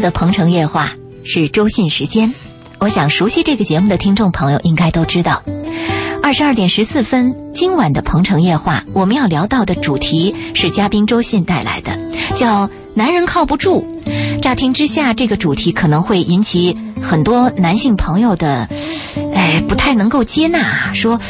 的《鹏城夜话》是周信时间。我想熟悉这个节目的听众朋友应该都知道，二十二点十四分，今晚的《鹏城夜话》我们要聊到的主题是嘉宾周信带来的，叫“男人靠不住”。乍听之下，这个主题可能会引起很多男性朋友的，哎，不太能够接纳，说。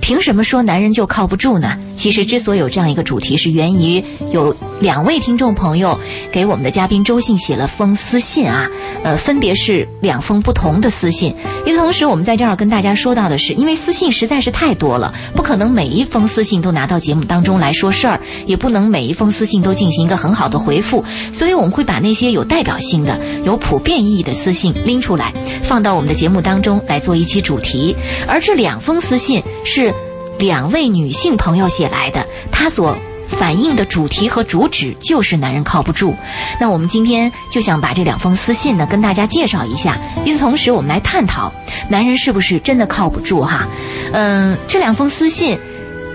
凭什么说男人就靠不住呢？其实之所以有这样一个主题，是源于有两位听众朋友给我们的嘉宾周信写了封私信啊，呃，分别是两封不同的私信。与此同时，我们在这儿跟大家说到的是，因为私信实在是太多了，不可能每一封私信都拿到节目当中来说事儿，也不能每一封私信都进行一个很好的回复，所以我们会把那些有代表性的、有普遍意义的私信拎出来，放到我们的节目当中来做一期主题。而这两封私信是。两位女性朋友写来的，她所反映的主题和主旨就是男人靠不住。那我们今天就想把这两封私信呢跟大家介绍一下。与此同时，我们来探讨男人是不是真的靠不住哈？嗯，这两封私信。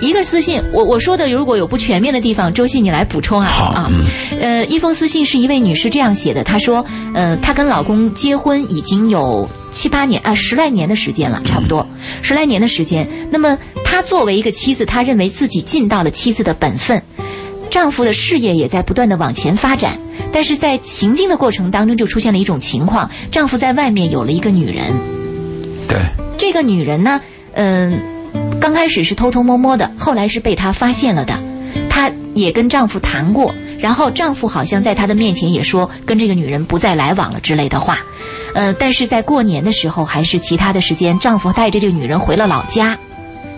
一个私信，我我说的如果有不全面的地方，周信你来补充啊啊，呃，一封私信是一位女士这样写的，她说，呃，她跟老公结婚已经有七八年啊十来年的时间了，差不多十来年的时间。那么她作为一个妻子，她认为自己尽到了妻子的本分，丈夫的事业也在不断的往前发展，但是在行进的过程当中就出现了一种情况，丈夫在外面有了一个女人，对，这个女人呢，嗯。刚开始是偷偷摸摸的，后来是被她发现了的。她也跟丈夫谈过，然后丈夫好像在她的面前也说跟这个女人不再来往了之类的话。呃，但是在过年的时候还是其他的时间，丈夫带着这个女人回了老家，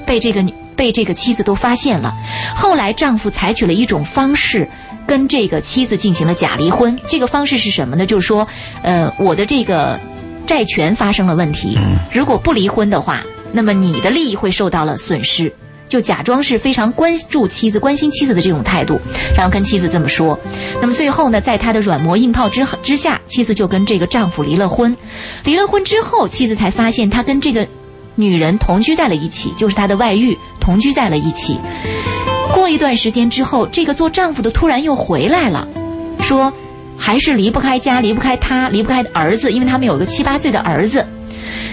被这个女被这个妻子都发现了。后来丈夫采取了一种方式，跟这个妻子进行了假离婚。这个方式是什么呢？就是说，呃，我的这个债权发生了问题，如果不离婚的话。那么你的利益会受到了损失，就假装是非常关注妻子、关心妻子的这种态度，然后跟妻子这么说。那么最后呢，在他的软磨硬泡之之下，妻子就跟这个丈夫离了婚。离了婚之后，妻子才发现他跟这个女人同居在了一起，就是他的外遇，同居在了一起。过一段时间之后，这个做丈夫的突然又回来了，说还是离不开家，离不开他，离不开儿子，因为他们有个七八岁的儿子。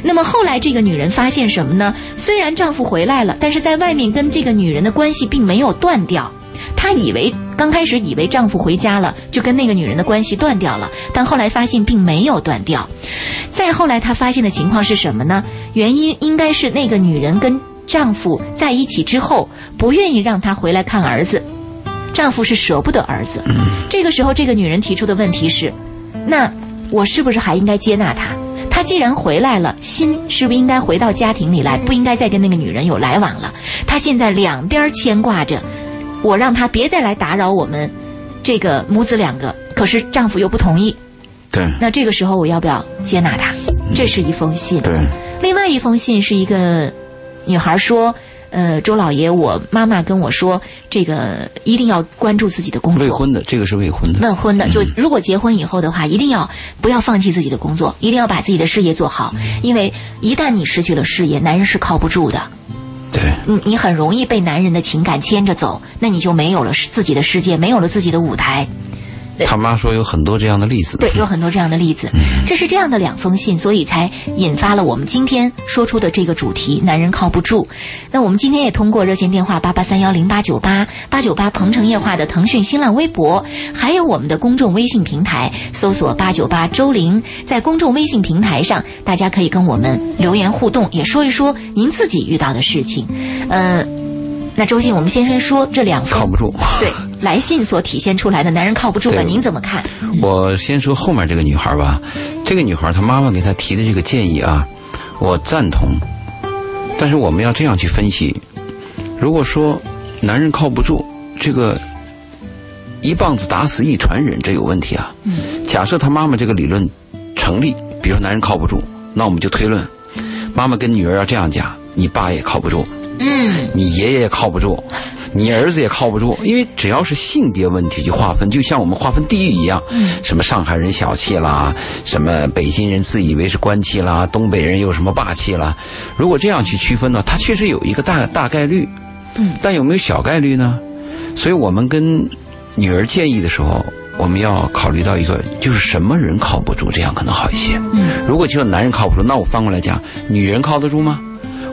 那么后来，这个女人发现什么呢？虽然丈夫回来了，但是在外面跟这个女人的关系并没有断掉。她以为刚开始以为丈夫回家了，就跟那个女人的关系断掉了，但后来发现并没有断掉。再后来，她发现的情况是什么呢？原因应该是那个女人跟丈夫在一起之后，不愿意让她回来看儿子，丈夫是舍不得儿子。这个时候，这个女人提出的问题是：那我是不是还应该接纳他？他既然回来了，心是不是应该回到家庭里来？不应该再跟那个女人有来往了。他现在两边牵挂着，我让他别再来打扰我们，这个母子两个。可是丈夫又不同意。对。那这个时候我要不要接纳他？这是一封信。对。另外一封信是一个女孩说。呃，周老爷，我妈妈跟我说，这个一定要关注自己的工作。未婚的，这个是未婚的。未婚的，就如果结婚以后的话，一定要不要放弃自己的工作，一定要把自己的事业做好，因为一旦你失去了事业，男人是靠不住的。对。你你很容易被男人的情感牵着走，那你就没有了自己的世界，没有了自己的舞台。他妈说有很多这样的例子，对，有很多这样的例子。这是这样的两封信，所以才引发了我们今天说出的这个主题：男人靠不住。那我们今天也通过热线电话八八三幺零八九八八九八鹏城夜话的腾讯新浪微博，还有我们的公众微信平台，搜索八九八周玲，在公众微信平台上，大家可以跟我们留言互动，也说一说您自己遇到的事情。呃。那周信，我们先生说这两靠不住，对来信所体现出来的男人靠不住吧？您怎么看？我先说后面这个女孩吧，这个女孩她妈妈给她提的这个建议啊，我赞同。但是我们要这样去分析：如果说男人靠不住，这个一棒子打死一船人，这有问题啊。嗯。假设他妈妈这个理论成立，比如说男人靠不住，那我们就推论，妈妈跟女儿要这样讲，你爸也靠不住。嗯，你爷爷也靠不住，你儿子也靠不住，因为只要是性别问题就划分，就像我们划分地域一样，嗯什么上海人小气啦，什么北京人自以为是官气啦，东北人又什么霸气啦。如果这样去区分呢，它确实有一个大大概率，嗯，但有没有小概率呢？所以我们跟女儿建议的时候，我们要考虑到一个，就是什么人靠不住，这样可能好一些。嗯，如果只有男人靠不住，那我翻过来讲，女人靠得住吗？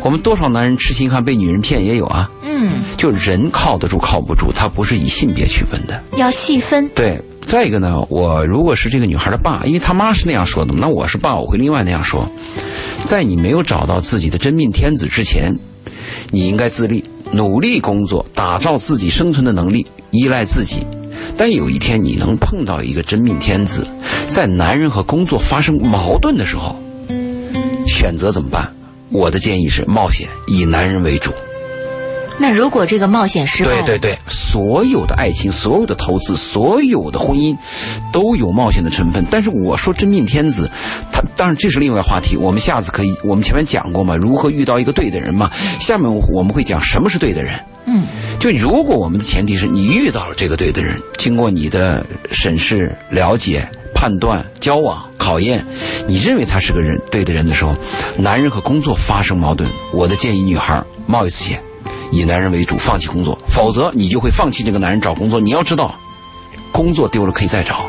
我们多少男人痴心汉被女人骗也有啊。嗯，就人靠得住靠不住，他不是以性别区分的。要细分。对，再一个呢，我如果是这个女孩的爸，因为她妈是那样说的，那我是爸，我会另外那样说。在你没有找到自己的真命天子之前，你应该自立，努力工作，打造自己生存的能力，依赖自己。但有一天你能碰到一个真命天子，在男人和工作发生矛盾的时候，选择怎么办？我的建议是冒险，以男人为主。那如果这个冒险失败，对对对，所有的爱情、所有的投资、所有的婚姻，都有冒险的成分。但是我说真命天子，他当然这是另外话题。我们下次可以，我们前面讲过嘛，如何遇到一个对的人嘛。下面我们会讲什么是对的人。嗯，就如果我们的前提是你遇到了这个对的人，经过你的审视、了解、判断、交往、考验，你认为他是个人对的人的时候，男人和工作发生矛盾，我的建议，女孩冒一次险。以男人为主，放弃工作，否则你就会放弃这个男人找工作。你要知道，工作丢了可以再找。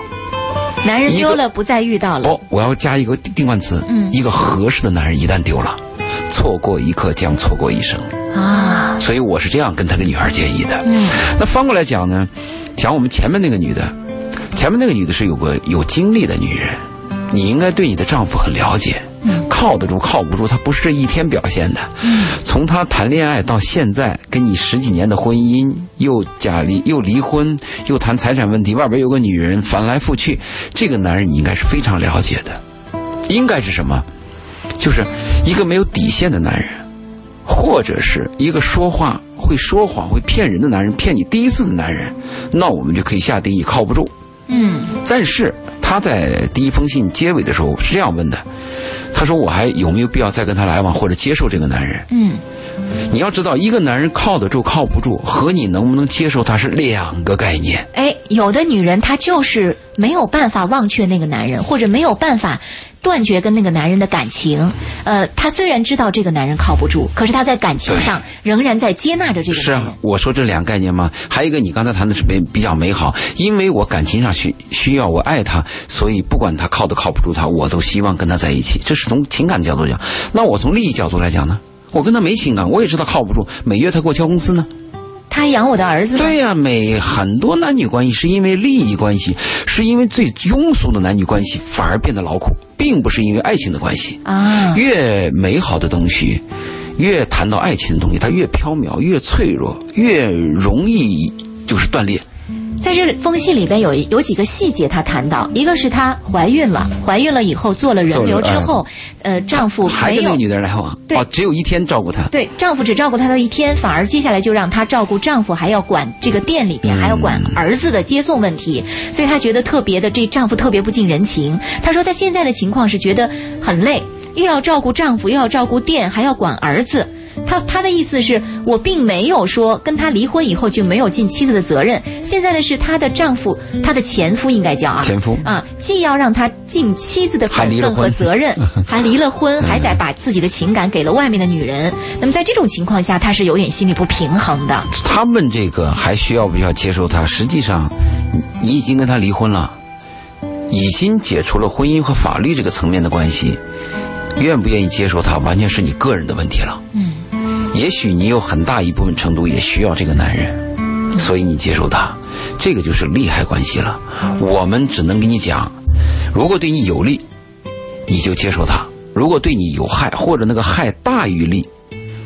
男人丢了不再遇到了。哦，我要加一个定冠词，嗯，一个合适的男人一旦丢了，错过一刻将错过一生啊。所以我是这样跟他的女孩建议的。嗯，那翻过来讲呢，讲我们前面那个女的，前面那个女的是有个有经历的女人，你应该对你的丈夫很了解。靠得住，靠不住，他不是这一天表现的。从他谈恋爱到现在，跟你十几年的婚姻，又假离又离婚，又谈财产问题，外边有个女人，翻来覆去，这个男人你应该是非常了解的。应该是什么？就是一个没有底线的男人，或者是一个说话会说谎、会骗人的男人，骗你第一次的男人，那我们就可以下定义靠不住。嗯，但是他在第一封信结尾的时候是这样问的。他说：“我还有没有必要再跟他来往，或者接受这个男人？”嗯，你要知道，一个男人靠得住靠不住，和你能不能接受他是两个概念。哎，有的女人她就是没有办法忘却那个男人，或者没有办法断绝跟那个男人的感情。呃，她虽然知道这个男人靠不住，可是她在感情上仍然在接纳着这个男人。是啊，我说这两个概念吗？还有一个，你刚才谈的是美比较美好，因为我感情上需需要我爱他，所以不管他靠都靠不住他，我都希望跟他在一起。这是从情感角度讲。那我从利益角度来讲呢？我跟他没情感，我也知道靠不住。每月他给我交工资呢，他养我的儿子。对呀，每很多男女关系是因为利益关系，是因为最庸俗的男女关系反而变得劳苦，并不是因为爱情的关系啊。越美好的东西，越谈到爱情的东西，它越飘渺，越脆弱，越容易就是断裂。在这封信里边有有几个细节，她谈到，一个是她怀孕了，怀孕了以后做了人流之后，呃，丈夫还跟那个女的来往，对，只有一天照顾她，对，丈夫只照顾她的一天，反而接下来就让她照顾丈夫，还要管这个店里边，还要管儿子的接送问题，所以她觉得特别的，这丈夫特别不近人情。她说她现在的情况是觉得很累，又要照顾丈夫，又要照顾店，还要管儿子。他他的意思是我并没有说跟他离婚以后就没有尽妻子的责任。现在的是她的丈夫，她的前夫应该叫啊，前夫啊，既要让他尽妻子的本分和责任，还离了婚，还得把自己的情感给了外面的女人。那么在这种情况下，他是有点心理不平衡的。他们这个还需要不需要接受他？实际上，你已经跟他离婚了，已经解除了婚姻和法律这个层面的关系，愿不愿意接受他，完全是你个人的问题了。嗯。也许你有很大一部分程度也需要这个男人，所以你接受他，这个就是利害关系了。我们只能跟你讲，如果对你有利，你就接受他；如果对你有害，或者那个害大于利，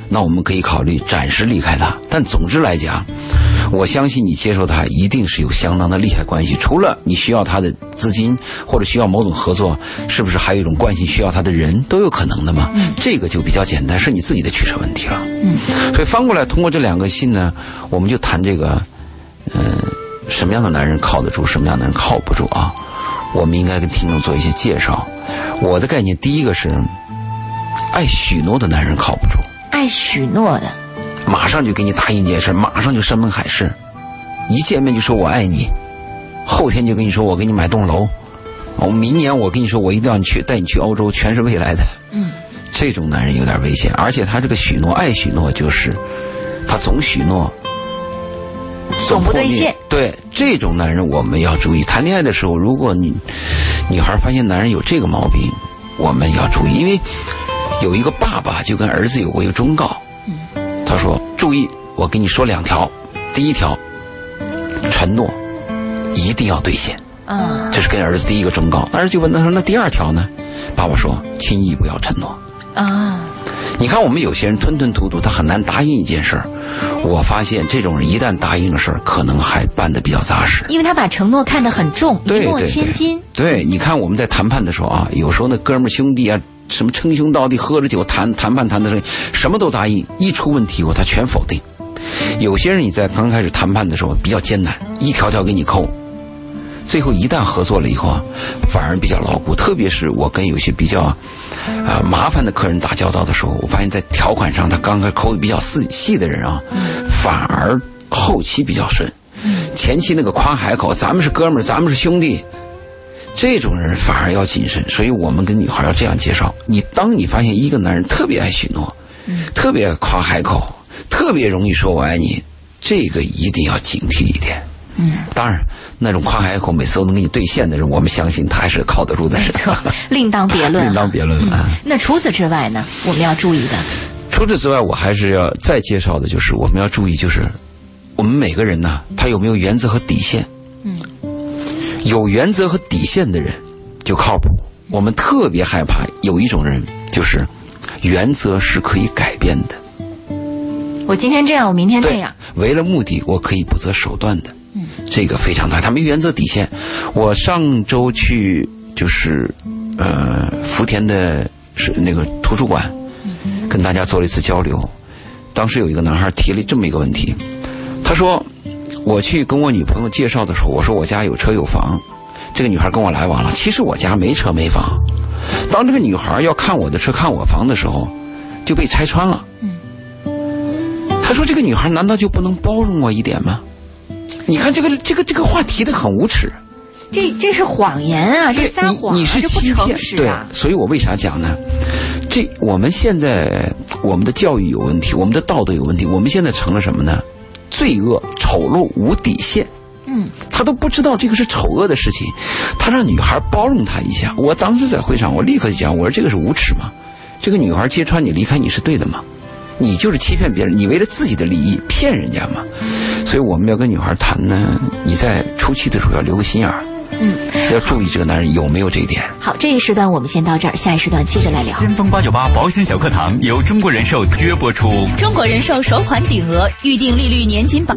那我们可以考虑暂时离开他。但总之来讲，我相信你接受他一定是有相当的利害关系。除了你需要他的资金，或者需要某种合作，是不是还有一种关系需要他的人都有可能的嘛？这个就比较简单，是你自己的取舍问题了。嗯，所以翻过来，通过这两个信呢，我们就谈这个，嗯，什么样的男人靠得住，什么样的人靠不住啊？我们应该跟听众做一些介绍。我的概念，第一个是爱许诺的男人靠不住，爱许诺的。马上就给你答应一件事，马上就山盟海誓，一见面就说我爱你，后天就跟你说我给你买栋楼，我明年我跟你说我一定要你去带你去欧洲，全是未来的。嗯，这种男人有点危险，而且他这个许诺爱许诺就是，他总许诺，总不兑现。对这种男人，我们要注意。谈恋爱的时候，如果你女孩发现男人有这个毛病，我们要注意，因为有一个爸爸就跟儿子有过一个忠告，他说：“注意，我跟你说两条，第一条，承诺一定要兑现。”啊，这是跟儿子第一个忠告。儿子就问他说：“那第二条呢？”爸爸说：“轻易不要承诺。”啊，你看我们有些人吞吞吐吐，他很难答应一件事儿。我发现这种人一旦答应了事儿，可能还办得比较扎实。因为他把承诺看得很重，一诺对对千金。对，你看我们在谈判的时候啊，有时候那哥们兄弟啊，什么称兄道弟，喝着酒谈谈判谈的时候，什么都答应，一出问题以后他全否定。有些人你在刚开始谈判的时候比较艰难，一条条给你抠，最后一旦合作了以后啊，反而比较牢固。特别是我跟有些比较啊、麻烦的客人打交道的时候，我发现在条款上他刚开始抠的比较细细的人啊，反而后期比较顺。前期那个夸海口，咱们是哥们儿，咱们是兄弟，这种人反而要谨慎。所以我们跟女孩要这样介绍：你当你发现一个男人特别爱许诺，特别夸海口，特别容易说我爱你，这个一定要警惕一点。嗯，当然，那种夸海口每次都能给你兑现的人，我们相信他还是靠得住的人。没错，另当别论。另当别论啊。那除此之外呢，我们要注意的，除此之外，我还是要再介绍的，就是我们要注意，就是我们每个人呢，他有没有原则和底线。嗯，有原则和底线的人就靠谱。我们特别害怕有一种人，就是原则是可以改变的。我今天这样，我明天那样。，为了目的，我可以不择手段的。嗯，这个非常大，他没原则底线。我上周去就是呃福田的是那个图书馆，跟大家做了一次交流。当时有一个男孩提了这么一个问题，他说：“我去跟我女朋友介绍的时候，我说我家有车有房，这个女孩跟我来往了。其实我家没车没房。当这个女孩要看我的车看我房的时候，就被拆穿了。嗯他说：“这个女孩难道就不能包容我一点吗？”你看这个这个这个话题的很无耻，这这是谎言啊，这撒谎啊，你你是这不欺骗诚实对啊，。所以我为啥讲呢？这我们现在我们的教育有问题，我们的道德有问题，我们现在成了什么呢？罪恶、丑陋、无底线。嗯，他都不知道这个是丑恶的事情，他让女孩包容他一下。我当时在会上，我立刻就讲，我说这个是无耻吗？这个女孩揭穿你离开你是对的吗？你就是欺骗别人，你为了自己的利益骗人家嘛。所以我们要跟女孩谈呢，你在初期的时候要留个心眼儿，嗯，要注意这个男人有没有这一点。好，这一时段我们先到这儿，下一时段接着来聊。先锋八九八保险小课堂由中国人寿特约播出。中国人寿首款顶额预定利率年金保。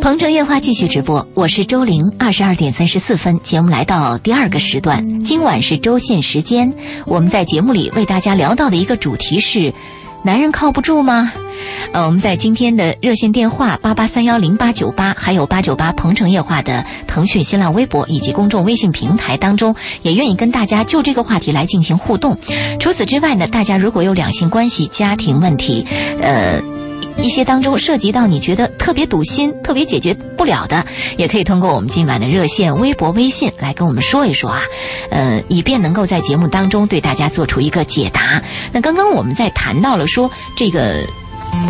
鹏城夜话继续直播，我是周玲，二十二点三十四分，节目来到第二个时段，今晚是周线时间。我们在节目里为大家聊到的一个主题是：男人靠不住吗？呃，我们在今天的热线电话八八三幺零八九八，还有八九八鹏城夜话的腾讯、新浪微博以及公众微信平台当中，也愿意跟大家就这个话题来进行互动。除此之外呢，大家如果有两性关系、家庭问题，呃。一些当中涉及到你觉得特别堵心、特别解决不了的，也可以通过我们今晚的热线、微博、微信来跟我们说一说啊，呃，以便能够在节目当中对大家做出一个解答。那刚刚我们在谈到了说这个。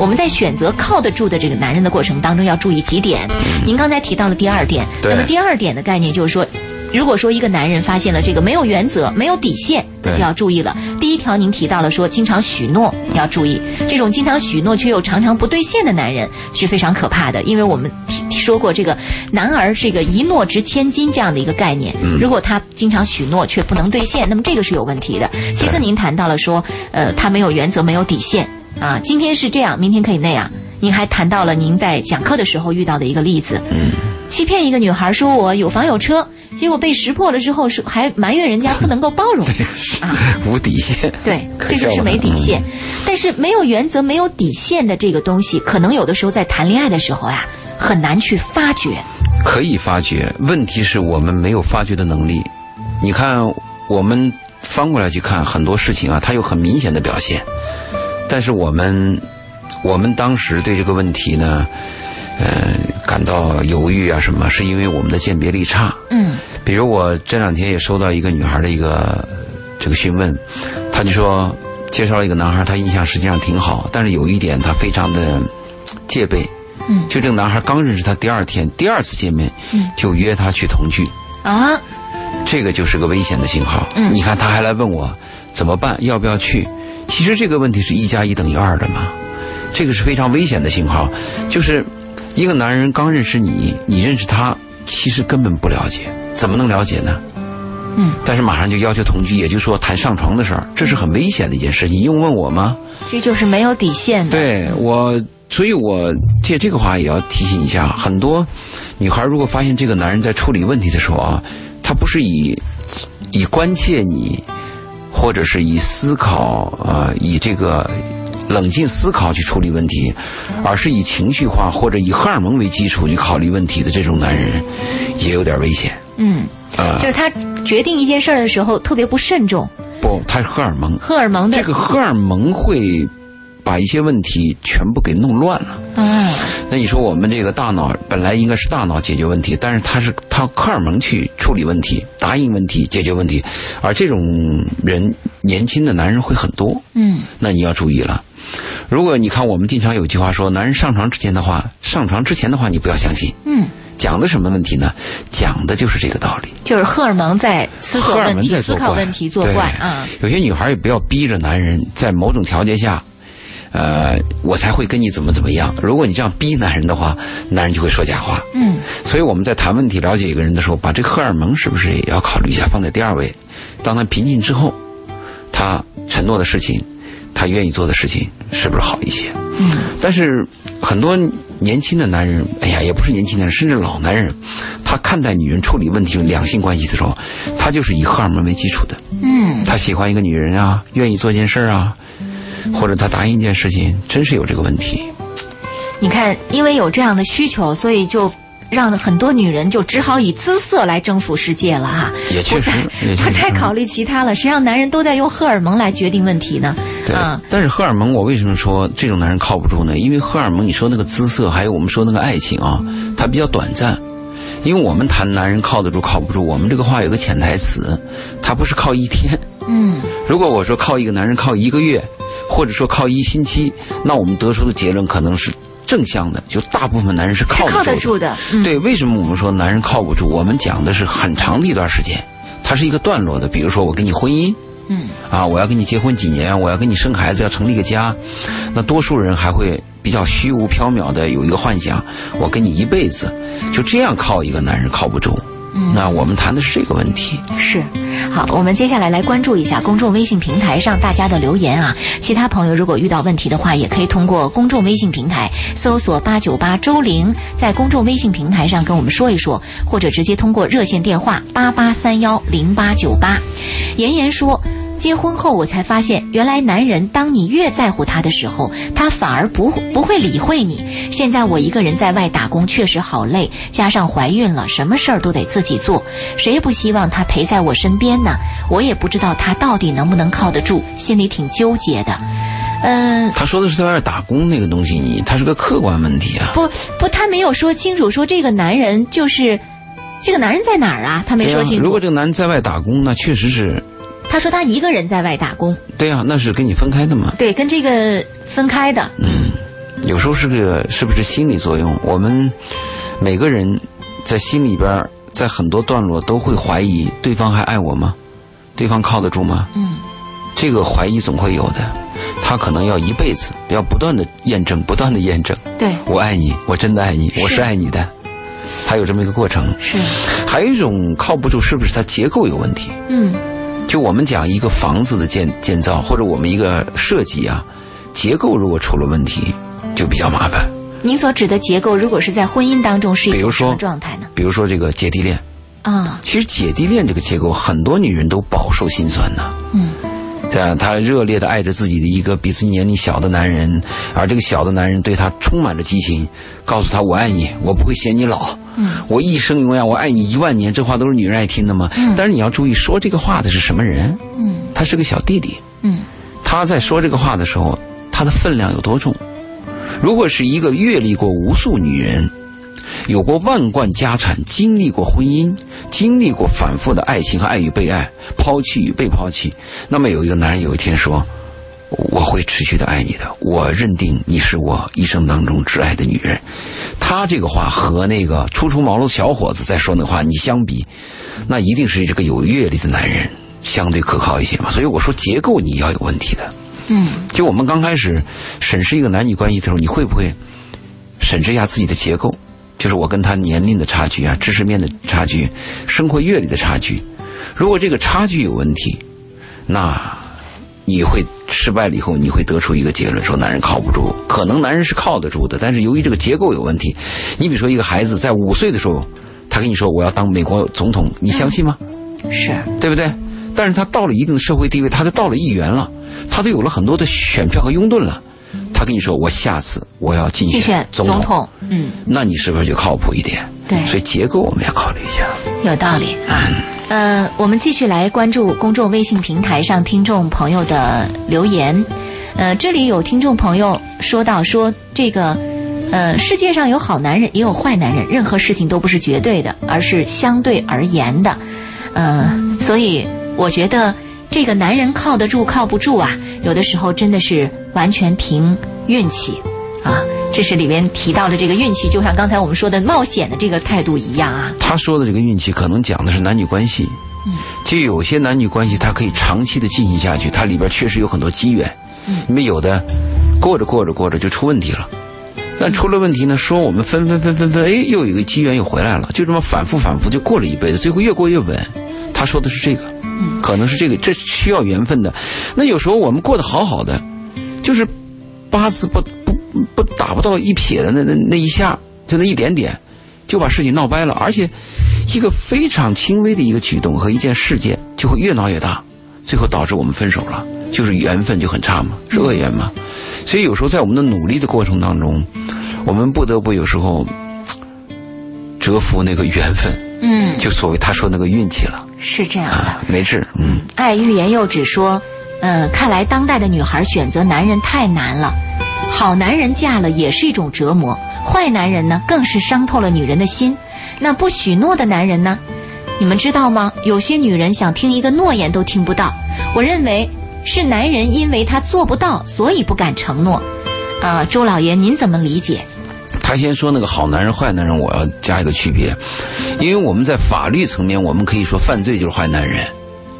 我们在选择靠得住的这个男人的过程当中，要注意几点。您刚才提到了第二点，那么第二点的概念就是说，如果说一个男人发现了这个没有原则、没有底线，那就要注意了。第一条，您提到了说经常许诺要注意，这种经常许诺却又常常不兑现的男人是非常可怕的，因为我们提说过这个男儿是一个一诺值千金这样的一个概念。如果他经常许诺却不能兑现，那么这个是有问题的。其次，您谈到了说，呃，他没有原则、没有底线啊，今天是这样，明天可以那样。您还谈到了您在讲课的时候遇到的一个例子，欺骗一个女孩说我有房有车，结果被识破了之后，是还埋怨人家不能够包容啊。无底线。对，这就是没底线。但是没有原则、没有底线的这个东西，可能有的时候在谈恋爱的时候呀，很难去发掘。可以发掘，问题是我们没有发掘的能力。你看，我们翻过来去看很多事情啊，它有很明显的表现，但是我们我们当时对这个问题呢，呃，感到犹豫啊什么，是因为我们的鉴别力差。嗯比如我这两天也收到一个女孩的一个这个询问，她就说介绍了一个男孩，她印象实际上挺好，但是有一点他非常的戒备。嗯就这个男孩刚认识他第二天，第二次见面，嗯就约她去同居，啊，这个就是个危险的信号。嗯你看他还来问我怎么办，要不要去？其实这个问题是一加一等于二的嘛，这个是非常危险的信号。就是一个男人刚认识你，你认识他，其实根本不了解，怎么能了解呢？嗯，但是马上就要求同居，也就是说谈上床的事儿，这是很危险的一件事情。用问我吗？这就是没有底线的。对我，所以我借这个话也要提醒一下，很多女孩如果发现这个男人在处理问题的时候啊，他不是以以关切你，或者是以思考呃以这个冷静思考去处理问题，而是以情绪化或者以荷尔蒙为基础去考虑问题的这种男人，也有点危险。嗯，啊、就是他决定一件事儿的时候特别不慎重，不，他是荷尔蒙，荷尔蒙的。这个荷尔蒙会把一些问题全部给弄乱了。啊，那你说我们这个大脑本来应该是大脑解决问题，但是他是它荷尔蒙去处理问题、答应问题、解决问题，而这种人年轻的男人会很多，嗯。那你要注意了。如果你看我们经常有句话说，男人上床之前的话，上床之前的话你不要相信，嗯，讲的什么问题呢？讲的就是这个道理。就是荷尔蒙在思索问题、思考问题、作怪啊。有些女孩也不要逼着男人在某种条件下，呃，我才会跟你怎么怎么样。如果你这样逼男人的话，男人就会说假话。嗯所以我们在谈问题、了解一个人的时候，把这个荷尔蒙是不是也要考虑一下，放在第二位。当他平静之后，他承诺的事情，他愿意做的事情，是不是好一些？嗯但是很多年轻的男人，哎呀，也不是年轻男人，甚至老男人，他看待女人处理问题、两性关系的时候，他就是以荷尔蒙为基础的。嗯，他喜欢一个女人啊，愿意做件事儿啊，或者他答应一件事情，真是有这个问题。你看，因为有这样的需求，所以就让很多女人就只好以姿色来征服世界了哈。也确实不再也确实不再考虑其他了，谁让男人都在用荷尔蒙来决定问题呢？对，啊，但是荷尔蒙，我为什么说这种男人靠不住呢？因为荷尔蒙，你说那个姿色，还有我们说那个爱情啊，它比较短暂。因为我们谈男人靠得住靠不住，我们这个话有个潜台词，他不是靠一天。嗯如果我说靠一个男人靠一个月，或者说靠一星期，那我们得出的结论可能是正向的，就大部分男人是靠是靠得得住的。嗯，对，为什么我们说男人靠不住？我们讲的是很长的一段时间，它是一个段落的。比如说，我跟你婚姻，嗯啊，我要跟你结婚几年，我要跟你生孩子，要成立一个家，那多数人还会比较虚无缥缈的有一个幻想，我跟你一辈子，就这样靠一个男人靠不住。嗯那我们谈的是这个问题。是，好，我们接下来来关注一下公众微信平台上大家的留言啊。其他朋友如果遇到问题的话，也可以通过公众微信平台搜索八九八周玲，在公众微信平台上跟我们说一说，或者直接通过热线电话八八三幺零八九八。妍妍说。结婚后，我才发现，原来男人当你越在乎他的时候，他反而不不会理会你。现在我一个人在外打工，确实好累，加上怀孕了，什么事儿都得自己做，谁不希望他陪在我身边呢？我也不知道他到底能不能靠得住，心里挺纠结的。嗯，他说的是在外面打工那个东西，你他是个客观问题啊。不不，他没有说清楚，说这个男人就是这个男人在哪儿啊？他没说清楚。如果这个男人在外打工，那确实是他说他一个人在外打工，对啊，那是跟你分开的嘛。对，跟这个分开的。嗯有时候是个是不是心理作用？我们每个人在心里边，在很多段落都会怀疑对方还爱我吗？对方靠得住吗？嗯，这个怀疑总会有的，他可能要一辈子，要不断的验证，不断的验证，对，我爱你，我真的爱你，我是爱你的，他有这么一个过程。是，还有一种靠不住，是不是他结构有问题？嗯就我们讲一个房子的建建造，或者我们一个设计啊，结构如果出了问题，就比较麻烦。您所指的结构，如果是在婚姻当中是一比如说种什么状态呢？比如说这个姐弟恋，啊，其实姐弟恋这个结构，很多女人都饱受心酸呐。嗯，对啊，她热烈的爱着自己的一个比自己年龄小的男人，而这个小的男人对她充满了激情，告诉她我爱你，我不会嫌你老，嗯，我一生永远，我爱你一万年，这话都是女人爱听的吗？嗯但是你要注意，说这个话的是什么人？嗯他是个小弟弟，嗯他在说这个话的时候，他的分量有多重？如果是一个阅历过无数女人，有过万贯家产，经历过婚姻，经历过反复的爱情和爱与被爱，抛弃与被抛弃，那么有一个男人有一天说：“我会持续的爱你的，我认定你是我一生当中挚爱的女人。他这个话和那个初出茅庐小伙子在说那话，你相比，那一定是这个有阅历的男人相对可靠一些嘛。所以我说结构你要有问题的。嗯，就我们刚开始审视一个男女关系的时候，你会不会审视一下自己的结构？就是我跟他年龄的差距啊，知识面的差距，生活阅历的差距。如果这个差距有问题，那你会失败了以后，你会得出一个结论，说男人靠不住。可能男人是靠得住的，但是由于这个结构有问题，你比如说一个孩子在五岁的时候，他跟你说我要当美国总统，你相信吗？是对不对？但是他到了一定的社会地位，他就到了议员了，他都有了很多的选票和拥趸了。他跟你说我下次我要竞竞选总总统，嗯，那你是不是就靠谱一点？对所以结构我们要考虑一下。有道理啊。呃，我们继续来关注公众微信平台上听众朋友的留言。呃，这里有听众朋友说到说这个，呃，世界上有好男人也有坏男人，任何事情都不是绝对的，而是相对而言的。呃，所以我觉得这个男人靠得住靠不住啊，有的时候真的是完全凭运气啊。这是里面提到的这个运气，就像刚才我们说的冒险的这个态度一样啊。他说的这个运气，可能讲的是男女关系。嗯，就有些男女关系，它可以长期的进行下去，它里边确实有很多机缘。嗯，因为有的过着过着过着就出问题了，但出了问题呢，说我们分分分分分，哎，又有一个机缘又回来了，就这么反复反复就过了一辈子，最后越过越稳。他说的是这个，嗯，可能是这个，这需要缘分的。那有时候我们过得好好的，就是八字不不不打不到一撇的那那那一下，就那一点点，就把事情闹掰了，而且一个非常轻微的一个举动和一件事件，就会越闹越大，最后导致我们分手了，就是缘分就很差嘛，是恶缘嘛。所以有时候在我们的努力的过程当中，我们不得不有时候折服那个缘分，嗯，就所谓他说那个运气了是这样的。啊，没治，嗯。爱欲言又止说，呃，看来当代的女孩选择男人太难了，好男人嫁了也是一种折磨，坏男人呢更是伤透了女人的心。那不许诺的男人呢？你们知道吗？有些女人想听一个诺言都听不到。我认为是男人因为他做不到，所以不敢承诺。啊、周老爷，您怎么理解？他先说那个好男人、坏男人，我要加一个区别，因为我们在法律层面，我们可以说犯罪就是坏男人，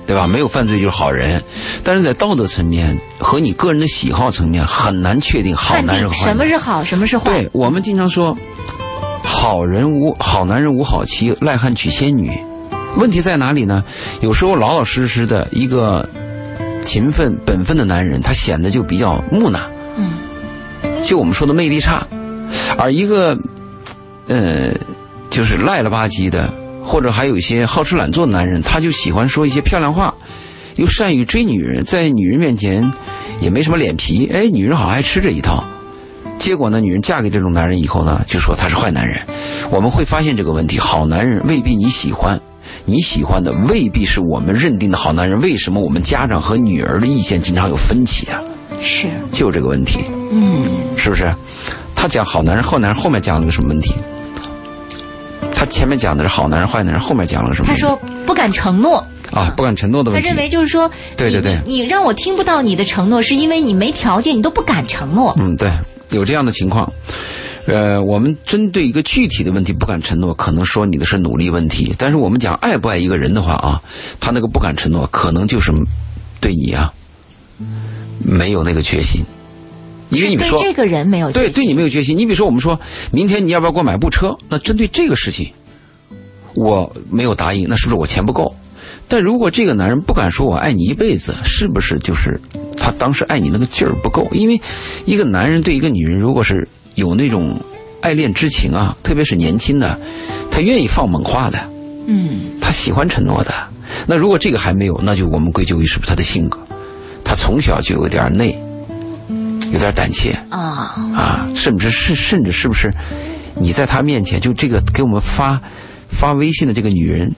对吧？没有犯罪就是好人，但是在道德层面和你个人的喜好层面很难确定好男人坏什。么是好，什么是坏？对我们经常说，好人无好男人无好妻，赖汉娶仙女。问题在哪里呢？有时候老老实实的一个勤奋本分的男人，他显得就比较木讷。嗯，就我们说的魅力差，而一个呃，就是赖了吧唧的，或者还有一些好吃懒做的男人，他就喜欢说一些漂亮话，又善于追女人，在女人面前也没什么脸皮。哎，女人好爱吃这一套。结果呢，女人嫁给这种男人以后呢，就说他是坏男人。我们会发现这个问题：好男人未必你喜欢，你喜欢的未必是我们认定的好男人。为什么我们家长和女儿的意见经常有分歧啊？是，就这个问题。嗯，是不是？他讲好男人、坏男人，后面讲了个什么问题？他前面讲的是好男人、坏男人，后面讲了个什么他？说不敢承诺。啊，不敢承诺的问题。他认为就是说，对对对你让我听不到你的承诺，是因为你没条件，你都不敢承诺。嗯，对，有这样的情况。呃，我们针对一个具体的问题不敢承诺，可能说你的是努力问题。但是我们讲爱不爱一个人的话啊，他那个不敢承诺，可能就是对你啊没有那个决心。因为你说对这个人没有对，决心对你没有决心。你比如说，我们说明天你要不要给我买部车？那针对这个事情，我没有答应，那是不是我钱不够？但如果这个男人不敢说我爱你一辈子，是不是就是他当时爱你那个劲儿不够？因为一个男人对一个女人，如果是有那种爱恋之情啊，特别是年轻的，他愿意放猛话的，嗯，他喜欢承诺的。那如果这个还没有，那就我们归咎于是不是他的性格？他从小就有点内，有点胆怯。啊，啊，甚至是甚至是不是你在他面前就这个给我们发发微信的这个女人，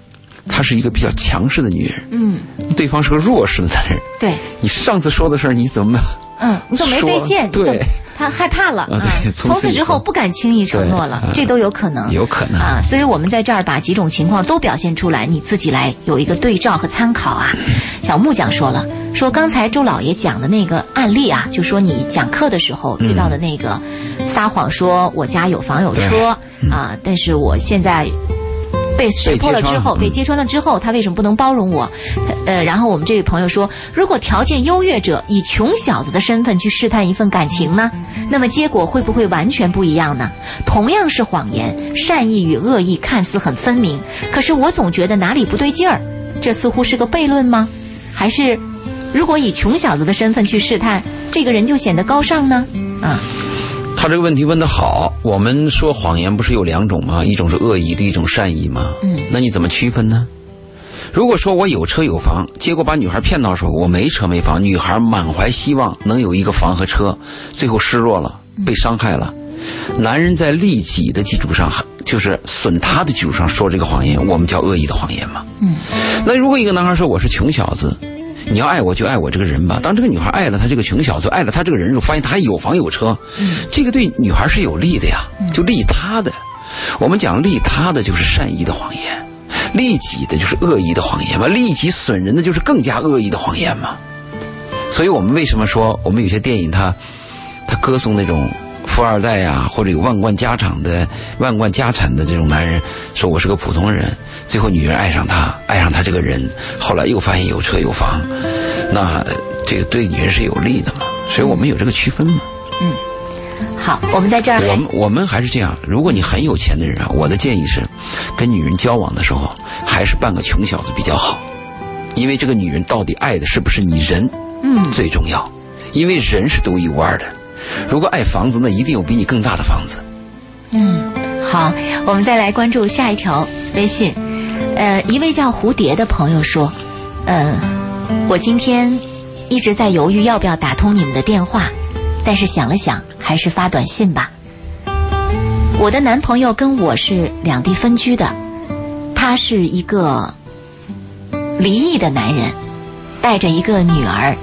她是一个比较强势的女人，嗯，对方是个弱势的男人。对，你上次说的事儿你怎么嗯，你怎么没兑现？说对你怎么，他害怕了啊对从此之后不敢轻易承诺了对，这都有可能，有可能啊。所以我们在这儿把几种情况都表现出来，你自己来有一个对照和参考啊。小木匠说了，说刚才周老爷讲的那个案例啊，就说你讲课的时候遇到的那个撒谎说我家有房有车啊，但是我现在。被识破了之后，被揭穿了之后，他为什么不能包容我？呃，然后我们这位朋友说，如果条件优越者以穷小子的身份去试探一份感情呢，那么结果会不会完全不一样呢？同样是谎言，善意与恶意看似很分明，可是我总觉得哪里不对劲儿。这似乎是个悖论吗？还是，如果以穷小子的身份去试探，这个人就显得高尚呢？啊？他这个问题问得好。我们说谎言不是有两种吗？一种是恶意的，一种善意吗？嗯，那你怎么区分呢？如果说我有车有房，结果把女孩骗到手，我没车没房，女孩满怀希望能有一个房和车，最后失落了，被伤害了。男人在利己的基础上，就是损他的基础上说这个谎言，我们叫恶意的谎言嘛。嗯，那如果一个男孩说我是穷小子。你要爱我就爱我这个人吧。当这个女孩爱了他这个穷小子，爱了他这个人时候，发现他还有房有车，这个对女孩是有利的呀，就利他的。我们讲利他的就是善意的谎言，利己的就是恶意的谎言嘛。利己损人的就是更加恶意的谎言嘛。所以我们为什么说我们有些电影它，它歌颂那种富二代呀，或者有万贯家产的万贯家产的这种男人，说我是个普通人。最后，女人爱上他，爱上他这个人，后来又发现有车有房，那这个对女人是有利的嘛？所以我们有这个区分嘛？嗯，好，我们在这儿。我们我们还是这样。如果你很有钱的人啊，我的建议是，跟女人交往的时候，还是扮个穷小子比较好，因为这个女人到底爱的是不是你人？嗯，最重要，因为人是独一无二的。如果爱房子，那一定有比你更大的房子。嗯，好，我们再来关注下一条微信。呃，一位叫蝴蝶的朋友说：“嗯，我今天一直在犹豫要不要打通你们的电话，但是想了想，还是发短信吧。我的男朋友跟我是两地分居的，他是一个离异的男人，带着一个女儿。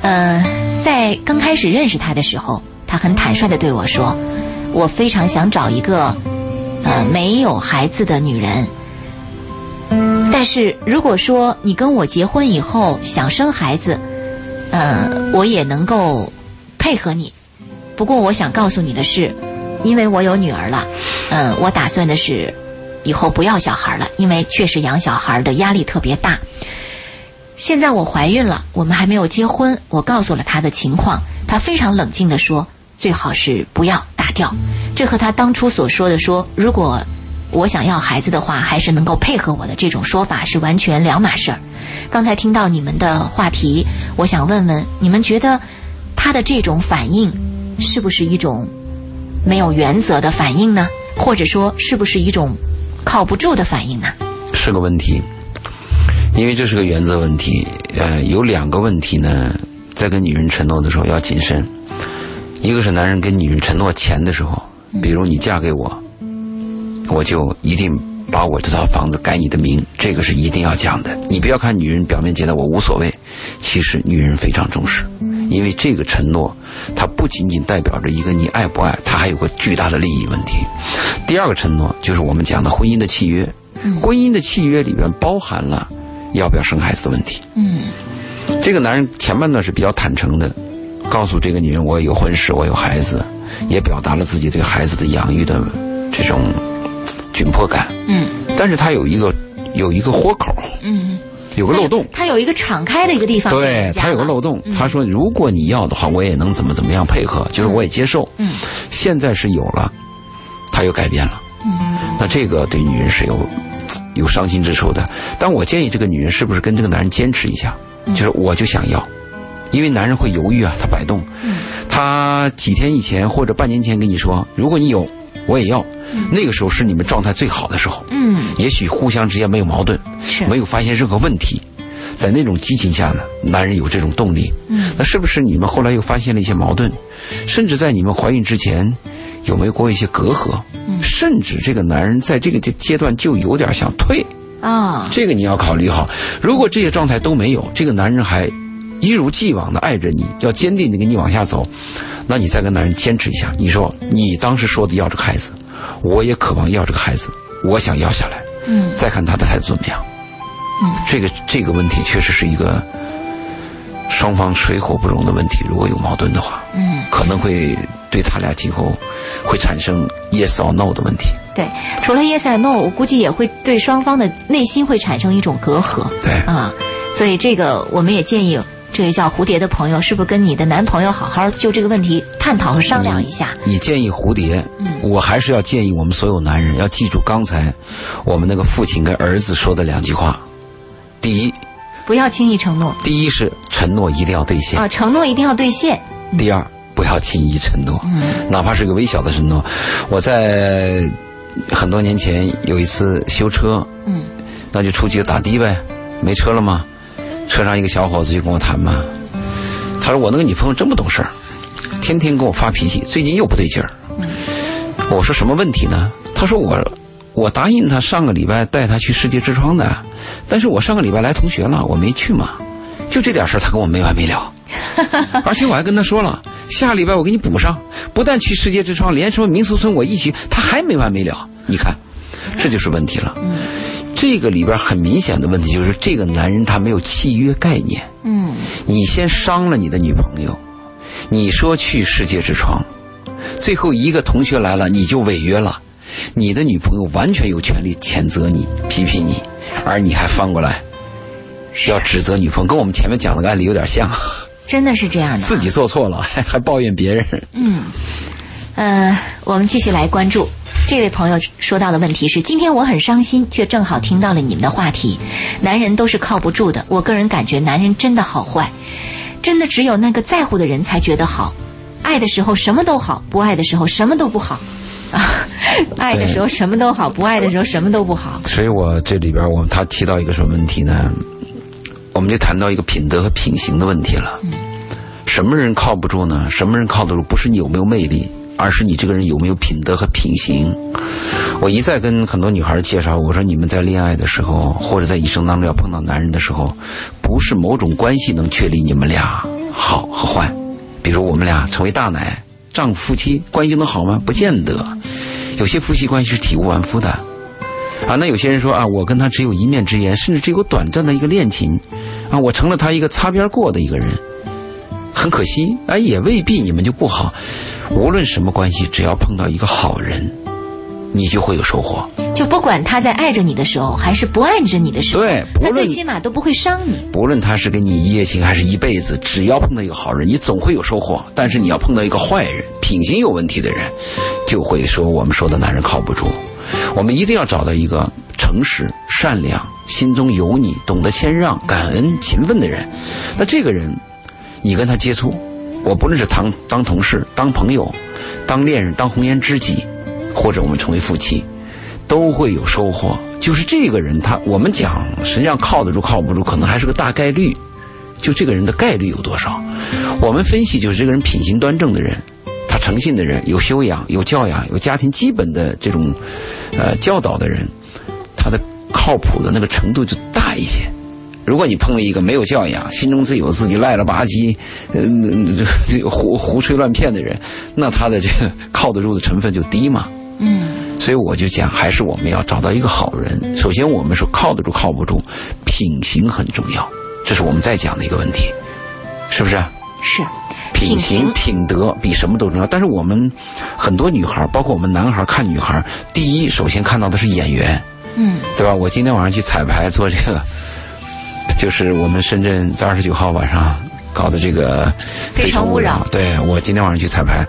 呃，在刚开始认识他的时候，他很坦率的对我说，我非常想找一个呃没有孩子的女人。”但是如果说你跟我结婚以后想生孩子，呃，我也能够配合你。不过我想告诉你的是，因为我有女儿了，嗯，我打算的是以后不要小孩了，因为确实养小孩的压力特别大。现在我怀孕了，我们还没有结婚。我告诉了他的情况，他非常冷静地说，最好是不要打掉。这和他当初所说的说，如果。我想要孩子的话，还是能够配合我的这种说法是完全两码事儿。刚才听到你们的话题，我想问问你们觉得他的这种反应是不是一种没有原则的反应呢？或者说是不是一种靠不住的反应呢？是个问题，因为这是个原则问题。呃，有两个问题呢，在跟女人承诺的时候要谨慎。一个是男人跟女人承诺钱的时候，比如你嫁给我。我就一定把我这套房子改你的名，这个是一定要讲的。你不要看女人表面觉得我无所谓，其实女人非常重视，因为这个承诺，它不仅仅代表着一个你爱不爱，它还有个巨大的利益问题。第二个承诺就是我们讲的婚姻的契约，婚姻的契约里边包含了要不要生孩子的问题。嗯，这个男人前半段是比较坦诚的，告诉这个女人我有婚史，我有孩子，也表达了自己对孩子的养育的这种。紧迫感，嗯，但是他有一个有一个豁口，嗯，有个漏洞，他有一个敞开的一个地方，对他有个漏洞。他说，如果你要的话，我也能怎么怎么样配合，就是我也接受。嗯，现在是有了，他又改变了，嗯，那这个对女人是有有伤心之处的。但我建议这个女人是不是跟这个男人坚持一下，就是我就想要，因为男人会犹豫啊，他摆动，他几天以前或者半年前跟你说，如果你有，我也要。那个时候是你们状态最好的时候，嗯，也许互相之间没有矛盾，是。没有发现任何问题，在那种激情下呢，男人有这种动力，嗯，那是不是你们后来又发现了一些矛盾，甚至在你们怀孕之前，有没有过一些隔阂？嗯，甚至这个男人在这个阶阶段就有点想退。啊，这个你要考虑好。如果这些状态都没有，这个男人还一如既往的爱着你，要坚定的跟你往下走，那你再跟男人坚持一下。你说你当时说的要这个孩子。我也渴望要这个孩子，我想要下来。嗯，再看他的态度怎么样。嗯，这个这个问题确实是一个双方水火不容的问题，如果有矛盾的话，嗯，可能会对他俩今后会产生 yes or no 的问题。对，除了 yes and no，我估计也会对双方的内心会产生一种隔阂。对啊，所以这个我们也建议这位叫蝴蝶的朋友，是不是跟你的男朋友好好就这个问题探讨和商量一下？你建议蝴蝶，嗯我还是要建议我们所有男人要记住刚才我们那个父亲跟儿子说的两句话。第一，不要轻易承诺第一是承诺一定要兑现，啊，承诺一定要兑现。第二不要轻易承诺，哪怕是个微小的承诺。我在很多年前有一次修车，嗯，那就出去打的呗，没车了吗？车上一个小伙子就跟我谈嘛，他说我那个女朋友真不懂事儿，天天跟我发脾气，最近又不对劲儿。我说什么问题呢？他说我我答应他上个礼拜带他去世界之窗的，但是我上个礼拜来同学了，我没去嘛，就这点事儿他跟我没完没了。而且我还跟他说了，下礼拜我给你补上，不但去世界之窗，连什么民俗村我一起，他还没完没了。你看，这就是问题了。这个里边很明显的问题就是，这个男人他没有契约概念。嗯，你先伤了你的女朋友，你说去世界之窗，最后一个同学来了，你就违约了，你的女朋友完全有权利谴责你、批评你，而你还翻过来要指责女朋友，跟我们前面讲的个案例有点像，真的是这样的。自己做错了还还抱怨别人。嗯呃，我们继续来关注这位朋友说到的问题是：今天我很伤心，却正好听到了你们的话题。男人都是靠不住的，我个人感觉男人真的好坏，真的只有那个在乎的人才觉得好，爱的时候什么都好，不爱的时候什么都不好。啊，爱的时候什么都好，不爱的时候什么都不好。所以我这里边我他提到一个什么问题呢？我们就谈到一个品德和品行的问题了。什么人靠不住呢？什么人靠得住？不是你有没有魅力，而是你这个人有没有品德和品行。我一再跟很多女孩介绍，我说你们在恋爱的时候，或者在一生当中要碰到男人的时候，不是某种关系能确立你们俩好和坏。比如我们俩成为大奶丈夫妻，关系就能好吗？不见得。有些夫妻关系是体无完肤的。啊，那有些人说啊，我跟他只有一面之缘，甚至只有短暂的一个恋情，啊，我成了他一个擦边过的一个人，很可惜，哎，也未必你们就不好。无论什么关系，只要碰到一个好人，你就会有收获。就不管他在爱着你的时候，还是不爱着你的时候，对不他最起码都不会伤你。不论他是跟你一夜情还是一辈子，只要碰到一个好人，你总会有收获。但是你要碰到一个坏人，品行有问题的人，就会说我们说的男人靠不住。我们一定要找到一个诚实、善良、心中有你、懂得谦让、感恩、勤奋的人。那这个人，你跟他接触，我不论是当当同事、当朋友、当恋人、当红颜知己，或者我们成为夫妻，都会有收获。就是这个人他，我们讲实际上靠得住靠不住，可能还是个大概率。就这个人的概率有多少？我们分析就是这个人品行端正的人，他诚信的人，有修养、有教养、有家庭基本的这种呃教导的人，他的靠谱的那个程度就大一些。如果你碰了一个没有教养、心中自有自己赖了吧唧、呃这个胡胡吹乱骗的人，那他的这个靠得住的成分就低嘛。嗯，所以我就讲，还是我们要找到一个好人。首先，我们说靠得住靠不住，品行很重要，这是我们在讲的一个问题，是不是？是。品行、品德比什么都重要。但是我们很多女孩，包括我们男孩看女孩，第一首先看到的是眼缘，嗯，对吧？我今天晚上去彩排做这个，就是我们深圳在二十九号晚上搞的这个《非诚勿扰扰》。对我今天晚上去彩排，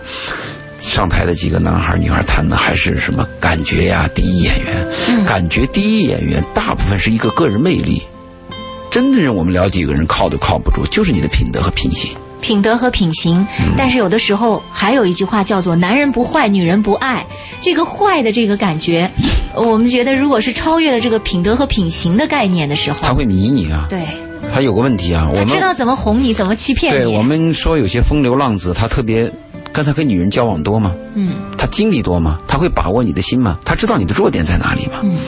上台的几个男孩女孩谈的还是什么感觉呀，第一眼缘。感觉第一演员大部分是一个个人魅力。真正让我们了解一个人靠都靠不住，就是你的品德和品行。品德和品行，但是有的时候还有一句话叫做“男人不坏，女人不爱”。这个坏的这个感觉，我们觉得如果是超越了这个品德和品行的概念的时候，他会迷你啊。对，他有个问题啊，我们知道怎么哄你，怎么欺骗你。对我们说有些风流浪子，他特别跟他跟女人交往多吗？嗯，他经历多吗？他会把握你的心吗？他知道你的弱点在哪里吗？嗯，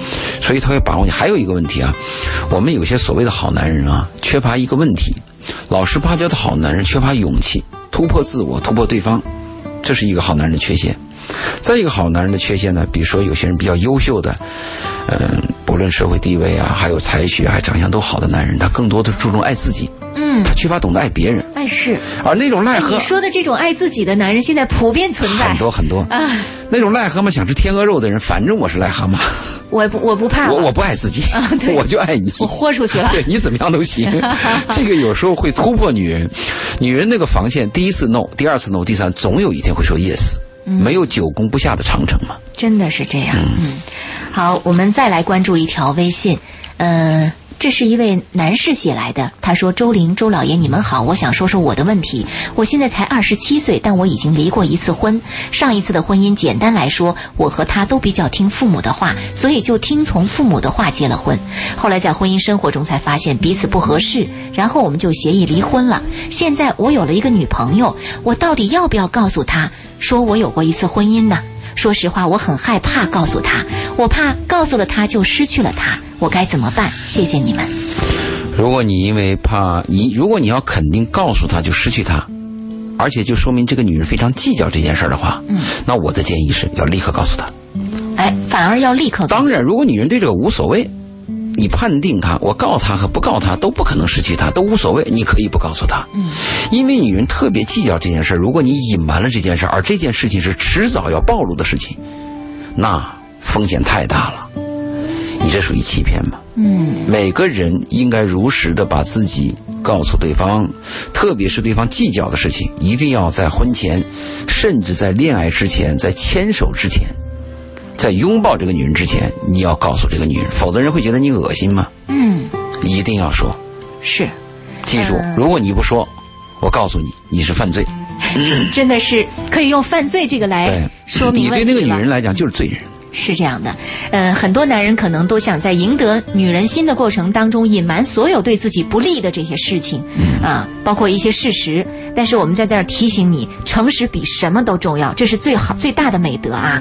所以他会把握你。还有一个问题啊，我们有些所谓的好男人啊，缺乏一个问题。老实巴交的好男人缺乏勇气，突破自我，突破对方，这是一个好男人的缺陷。再一个好男人的缺陷呢，比如说有些人比较优秀的，嗯，不论社会地位啊，还有才学啊，还长相都好的男人，他更多的注重爱自己。嗯嗯他缺乏懂得爱别人，爱是，而那种癞蛤你说的这种爱自己的男人，现在普遍存在很多很多，啊。那种癞蛤蟆想吃天鹅肉的人，反正我是癞蛤蟆，我不我不怕，我我不爱自己，啊对 我就爱你，我豁出去了。对你怎么样都行。这个有时候会突破女人，女人那个防线，第一次 no，第二次 no，第三总有一天会说 yes，、没嗯有久攻不下的长城嘛。真的是这样。嗯，好，我们再来关注一条微信，呃。这是一位男士写来的，他说：“周玲、周老爷，你们好，我想说说我的问题。我现在才二十七岁，但我已经离过一次婚。上一次的婚姻，简单来说，我和他都比较听父母的话，所以就听从父母的话结了婚。后来在婚姻生活中才发现彼此不合适，然后我们就协议离婚了。现在我有了一个女朋友，我到底要不要告诉她，说我有过一次婚姻呢？”说实话，我很害怕告诉他，我怕告诉了他就失去了他，我该怎么办？谢谢你们。如果你因为怕你，如果你要肯定告诉他就失去他，而且就说明这个女人非常计较这件事儿的话，嗯，那我的建议是要立刻告诉他。哎，反而要立刻。当然，如果女人对这个无所谓，你判定她，我告她和不告她都不可能失去她，都无所谓，你可以不告诉她。嗯，因为女人特别计较这件事儿，如果你隐瞒了这件事儿，而这件事情是迟早要暴露的事情，那风险太大了。你这属于欺骗吗？嗯，每个人应该如实的把自己告诉对方，特别是对方计较的事情，一定要在婚前，甚至在恋爱之前，在牵手之前，在拥抱这个女人之前，你要告诉这个女人，否则人会觉得你恶心吗？嗯，一定要说，是，记住嗯，如果你不说，我告诉你，你是犯罪。真的是可以用犯罪这个来说明你对那个女人来讲就是罪人。是这样的，呃，很多男人可能都想在赢得女人心的过程当中隐瞒所有对自己不利的这些事情，啊，包括一些事实。但是我们在这儿提醒你，诚实比什么都重要，这是最好最大的美德啊。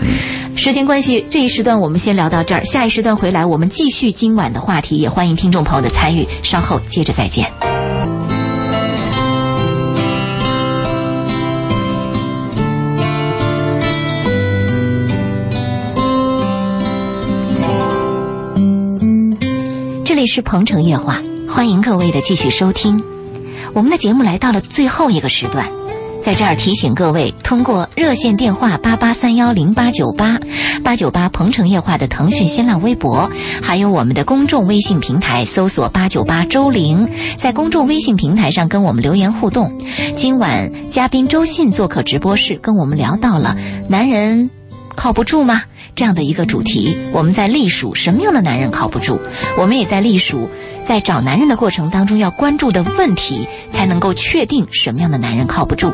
时间关系，这一时段我们先聊到这儿，下一时段回来我们继续今晚的话题，也欢迎听众朋友的参与，稍后接着再见。里是鹏城夜话，欢迎各位的继续收听。我们的节目来到了最后一个时段，在这儿提醒各位，通过热线电话八八三幺零八九八八九八鹏城夜话的腾讯新浪微博，还有我们的公众微信平台，搜索八九八周玲，在公众微信平台上跟我们留言互动。今晚嘉宾周信做客直播室，跟我们聊到了男人靠不住吗？这样的一个主题，我们在隶属什么样的男人靠不住，我们也在隶属在找男人的过程当中要关注的问题，才能够确定什么样的男人靠不住。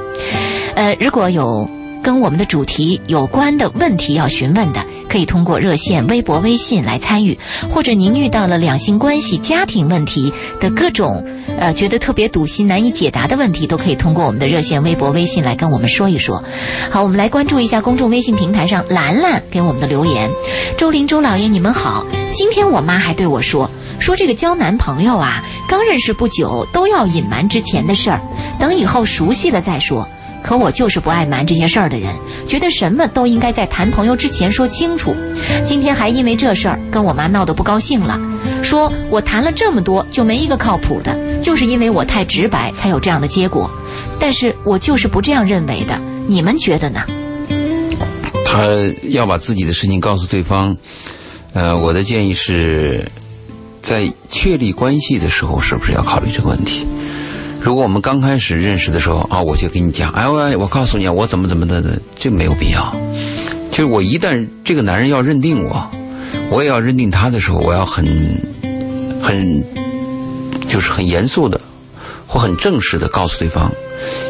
呃，如果有跟我们的主题有关的问题要询问的，可以通过热线、微博、微信来参与，或者您遇到了两性关系、家庭问题的各种呃觉得特别堵心、难以解答的问题，都可以通过我们的热线、微博、微信来跟我们说一说。好，我们来关注一下公众微信平台上兰兰给我们的留言：周林、周老爷，你们好。今天我妈还对我说，说这个 交男朋友啊，刚认识不久都要隐瞒之前的事儿，等以后熟悉了再说。可我就是不爱瞒这些事儿的人，觉得什么都应该在谈朋友之前说清楚。今天还因为这事儿跟我妈闹得不高兴了，说我谈了这么多就没一个靠谱的，就是因为我太直白才有这样的结果。但是我就是不这样认为的，你们觉得呢？他要把自己的事情告诉对方，呃，我的建议是，在确立关系的时候，是不是要考虑这个问题？如果我们刚开始认识的时候啊，我就跟你讲，哎，我我告诉你啊，我怎么怎么的的，这没有必要。就是我一旦这个男人要认定我，我也要认定他的时候，我要很很就是很严肃的或很正式的告诉对方，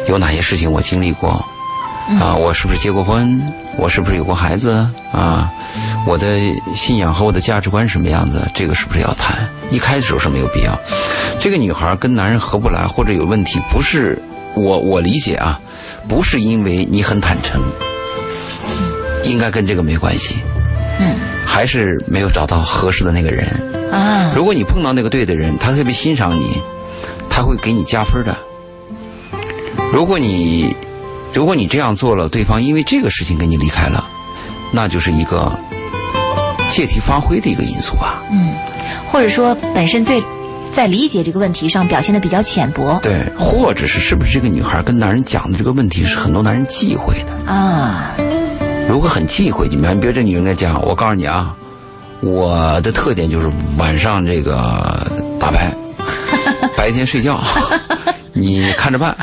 有哪些事情我经历过。啊，我是不是结过婚？我是不是有过孩子？啊，我的信仰和我的价值观什么样子？这个是不是要谈？一开始是没有必要。这个女孩跟男人合不来或者有问题，不是我我理解啊，不是因为你很坦诚，应该跟这个没关系。嗯，还是没有找到合适的那个人。啊，如果你碰到那个对的人，他特别欣赏你，他会给你加分的。如果你如果你这样做了，对方因为这个事情跟你离开了，那就是一个借题发挥的一个因素吧。嗯。或者说本身最在理解这个问题上表现的比较浅薄对，或者是是不是这个女孩跟男人讲的这个问题是很多男人忌讳的？啊。如果很忌讳，你们比如这女人来讲，我告诉你啊，我的特点就是晚上这个打牌，白天睡觉，你看着办。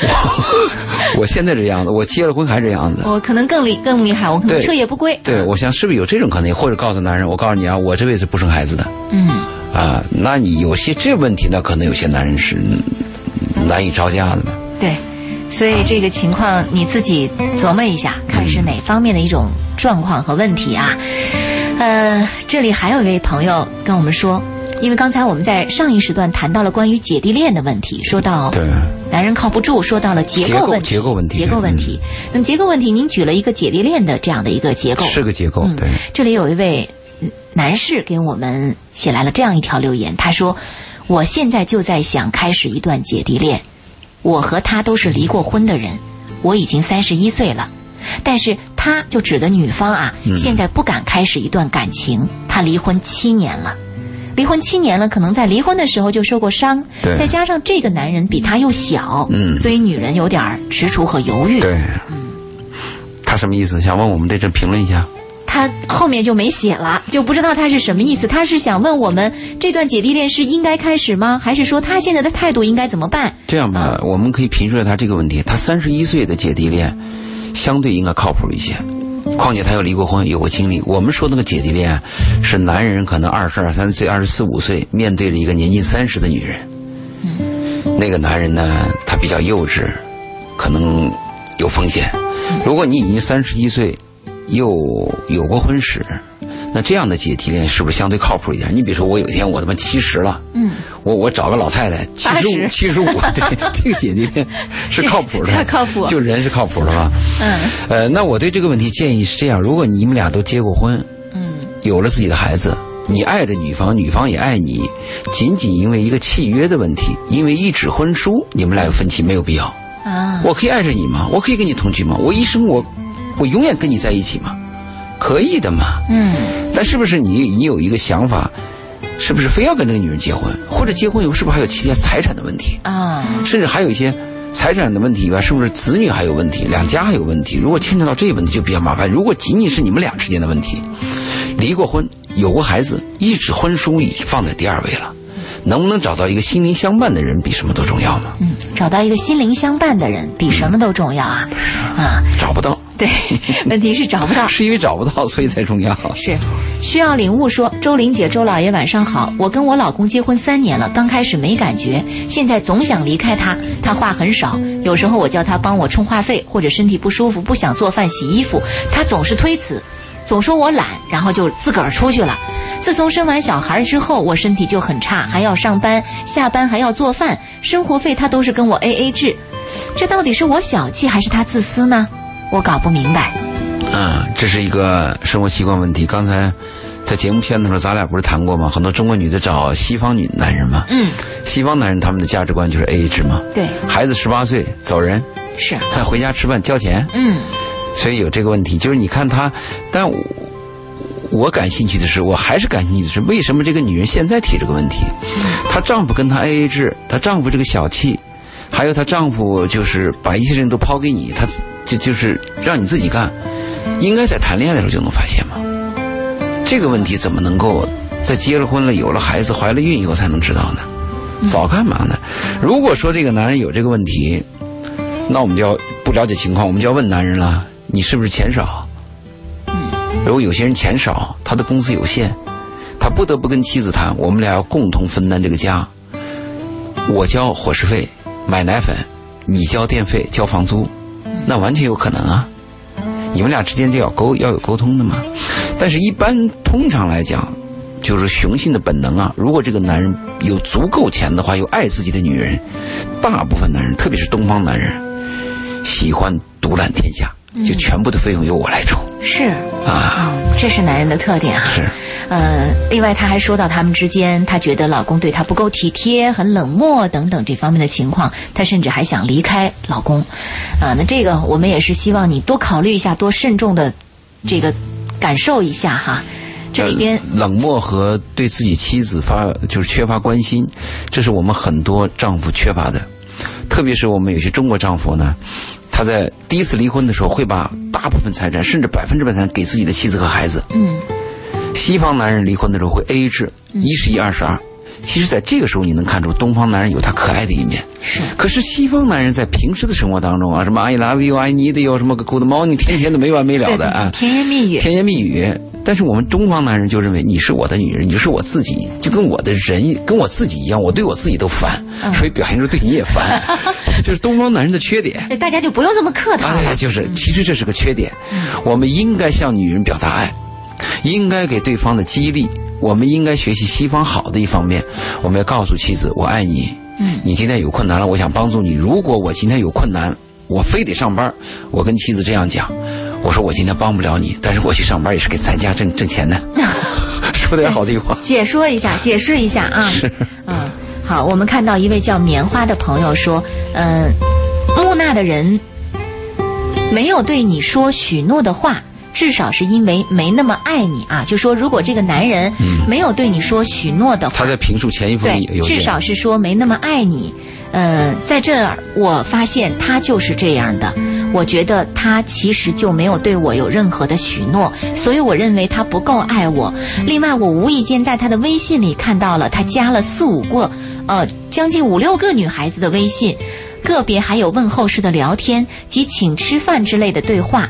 我 我现在这样子，我结了婚还这样子。我可能更厉更厉害，我可能彻夜不归。对，我想是不是有这种可能？或者告诉男人，我告诉你啊，我这辈子不生孩子的。嗯，啊，那你有些这问题那，可能有些男人是难以招架的嘛。对，所以这个情况你自己琢磨一下，看是哪方面的一种状况和问题啊。呃，这里还有一位朋友跟我们说，因为刚才我们在上一时段谈到了关于姐弟恋的问题，说到对，男人靠不住，说到了结结构构问题，结构问题结构问题。那么结构问题，您举了一个姐弟恋的这样的一个结构，是个结构。嗯对，这里有一位嗯男士给我们写来了这样一条留言，他说：“我现在就在想开始一段姐弟恋，我和他都是离过婚的人，我已经三十一岁了，但是他就指的女方啊，嗯现在不敢开始一段感情，他离婚七年了。”离婚七年了，可能在离婚的时候就受过伤，对再加上这个男人比他又小，嗯所以女人有点儿踟蹰和犹豫。对。他什么意思？想问我们对这评论一下。他后面就没写了，就不知道他是什么意思。他是想问我们这段姐弟恋是应该开始吗？还是说他现在的态度应该怎么办？这样吧，我们可以评说他这个问题。他三十一岁的姐弟恋，相对应该靠谱一些。况且他又离过婚，有过经历。我们说那个姐弟恋，是男人可能二十二三岁、二十四五岁，面对着一个年近三十的女人。那个男人呢，他比较幼稚，可能有风险。如果你已经三十一岁，又有过婚史，那这样的姐弟恋是不是相对靠谱一点？你比如说，我有一天我他妈七十了，嗯，我我找个老太太七十五80七十五，对，这个姐弟恋是靠谱的，太靠谱就人是靠谱的吧？嗯呃，那我对这个问题建议是这样：如果你们俩都结过婚，嗯有了自己的孩子，你爱着女方，女方也爱你，仅仅因为一个契约的问题，因为一纸婚书，你们俩有分歧，没有必要。啊，我可以爱着你吗？我可以跟你同居吗？我一生我我永远跟你在一起吗？可以的嘛。嗯但是不是你你有一个想法，是不是非要跟这个女人结婚？或者结婚以后是不是还有其他财产的问题？啊甚至还有一些财产的问题以外，是不是子女还有问题，两家还有问题？如果牵扯到这些问题就比较麻烦。如果仅仅是你们俩之间的问题，离过婚、有过孩子，一纸婚书已放在第二位了。能不能找到一个心灵相伴的人，比什么都重要呢？嗯，找到一个心灵相伴的人比什么都重要啊！啊，找不到，对，问题是找不到。是因为找不到，所以才重要。是，需要领悟说，周玲姐、周老爷晚上好，我跟我老公结婚三年了，刚开始没感觉，现在总想离开他，他话很少，有时候我叫他帮我充话费，或者身体不舒服不想做饭洗衣服，他总是推辞，总说我懒，然后就自个儿出去了。自从生完小孩之后，我身体就很差，还要上班，下班还要做饭，生活费他都是跟我 A A 制，这到底是我小气还是他自私呢？我搞不明白。啊，这是一个生活习惯问题。刚才在节目片的时候，咱俩不是谈过吗？很多中国女的找西方女男人嘛，嗯，西方男人他们的价值观就是 A A 制嘛，对，孩子十八岁走人，是，还回家吃饭交钱，嗯所以有这个问题。就是你看他，但我我感兴趣的是，我还是感兴趣的是，为什么这个女人现在提这个问题？她丈夫跟她 A A 制，她丈夫这个小气，还有她丈夫就是把一切事情都抛给你，他自就就是让你自己干，应该在谈恋爱的时候就能发现吗？这个问题怎么能够在结了婚了、有了孩子、怀了孕以后才能知道呢？早干嘛呢？如果说这个男人有这个问题，那我们就要不了解情况，我们就要问男人了：你是不是钱少？如果有些人钱少，他的工资有限，他不得不跟妻子谈，我们俩要共同分担这个家。我交伙食费、买奶粉，你交电费、交房租，那完全有可能啊。你们俩之间就要沟要有沟通的嘛。但是，一般通常来讲，就是雄性的本能啊。如果这个男人有足够钱的话，又爱自己的女人，大部分男人，特别是东方男人，喜欢独揽天下，就全部的费用由我来出是，啊。嗯，这是男人的特点啊。是，呃，另外他还说到他们之间，他觉得老公对他不够体贴、很冷漠等等这方面的情况，他甚至还想离开老公。啊、那这个我们也是希望你多考虑一下，多慎重的这个感受一下哈。这里边呃冷漠和对自己妻子发就是缺乏关心，这是我们很多丈夫缺乏的。特别是我们有些中国丈夫呢，他在第一次离婚的时候会把大部分财产，甚至百分之百财产给自己的妻子和孩子。嗯西方男人离婚的时候会 A A 制，一是一，二是二。其实，在这个时候，你能看出东方男人有他可爱的一面。是可是西方男人在平时的生活当中啊，什么 I love you, I need you，什么 Good morning，天天的没完没了的啊，甜言蜜语，甜言蜜语。但是我们东方男人就认为你是我的女人，你就是我自己，就跟我的人跟我自己一样，我对我自己都烦，嗯所以表现出对你也烦，就是东方男人的缺点。大家就不用这么客套了。哎，就是，其实这是个缺点。我们应该向女人表达爱，应该给对方的激励。我们应该学习西方好的一方面，我们要告诉妻子：“我爱你。”嗯，你今天有困难了，我想帮助你。如果我今天有困难，我非得上班，我跟妻子这样讲：“我说我今天帮不了你，但是我去上班也是给咱家挣挣钱的。”说点好听话。解说一下，解释一下啊。是，嗯，好，我们看到一位叫棉花的朋友说，嗯、木讷的人没有对你说许诺的话。至少是因为没那么爱你啊，就说如果这个男人没有对你说许诺的话，他在评述前一封对邮，件，至少是说没那么爱你。呃，在这儿我发现他就是这样的。我觉得他其实就没有对我有任何的许诺，所以我认为他不够爱我。另外，我无意间在他的微信里看到了他加了四五个，呃，将近五六个女孩子的微信，个别还有问候式的聊天及请吃饭之类的对话。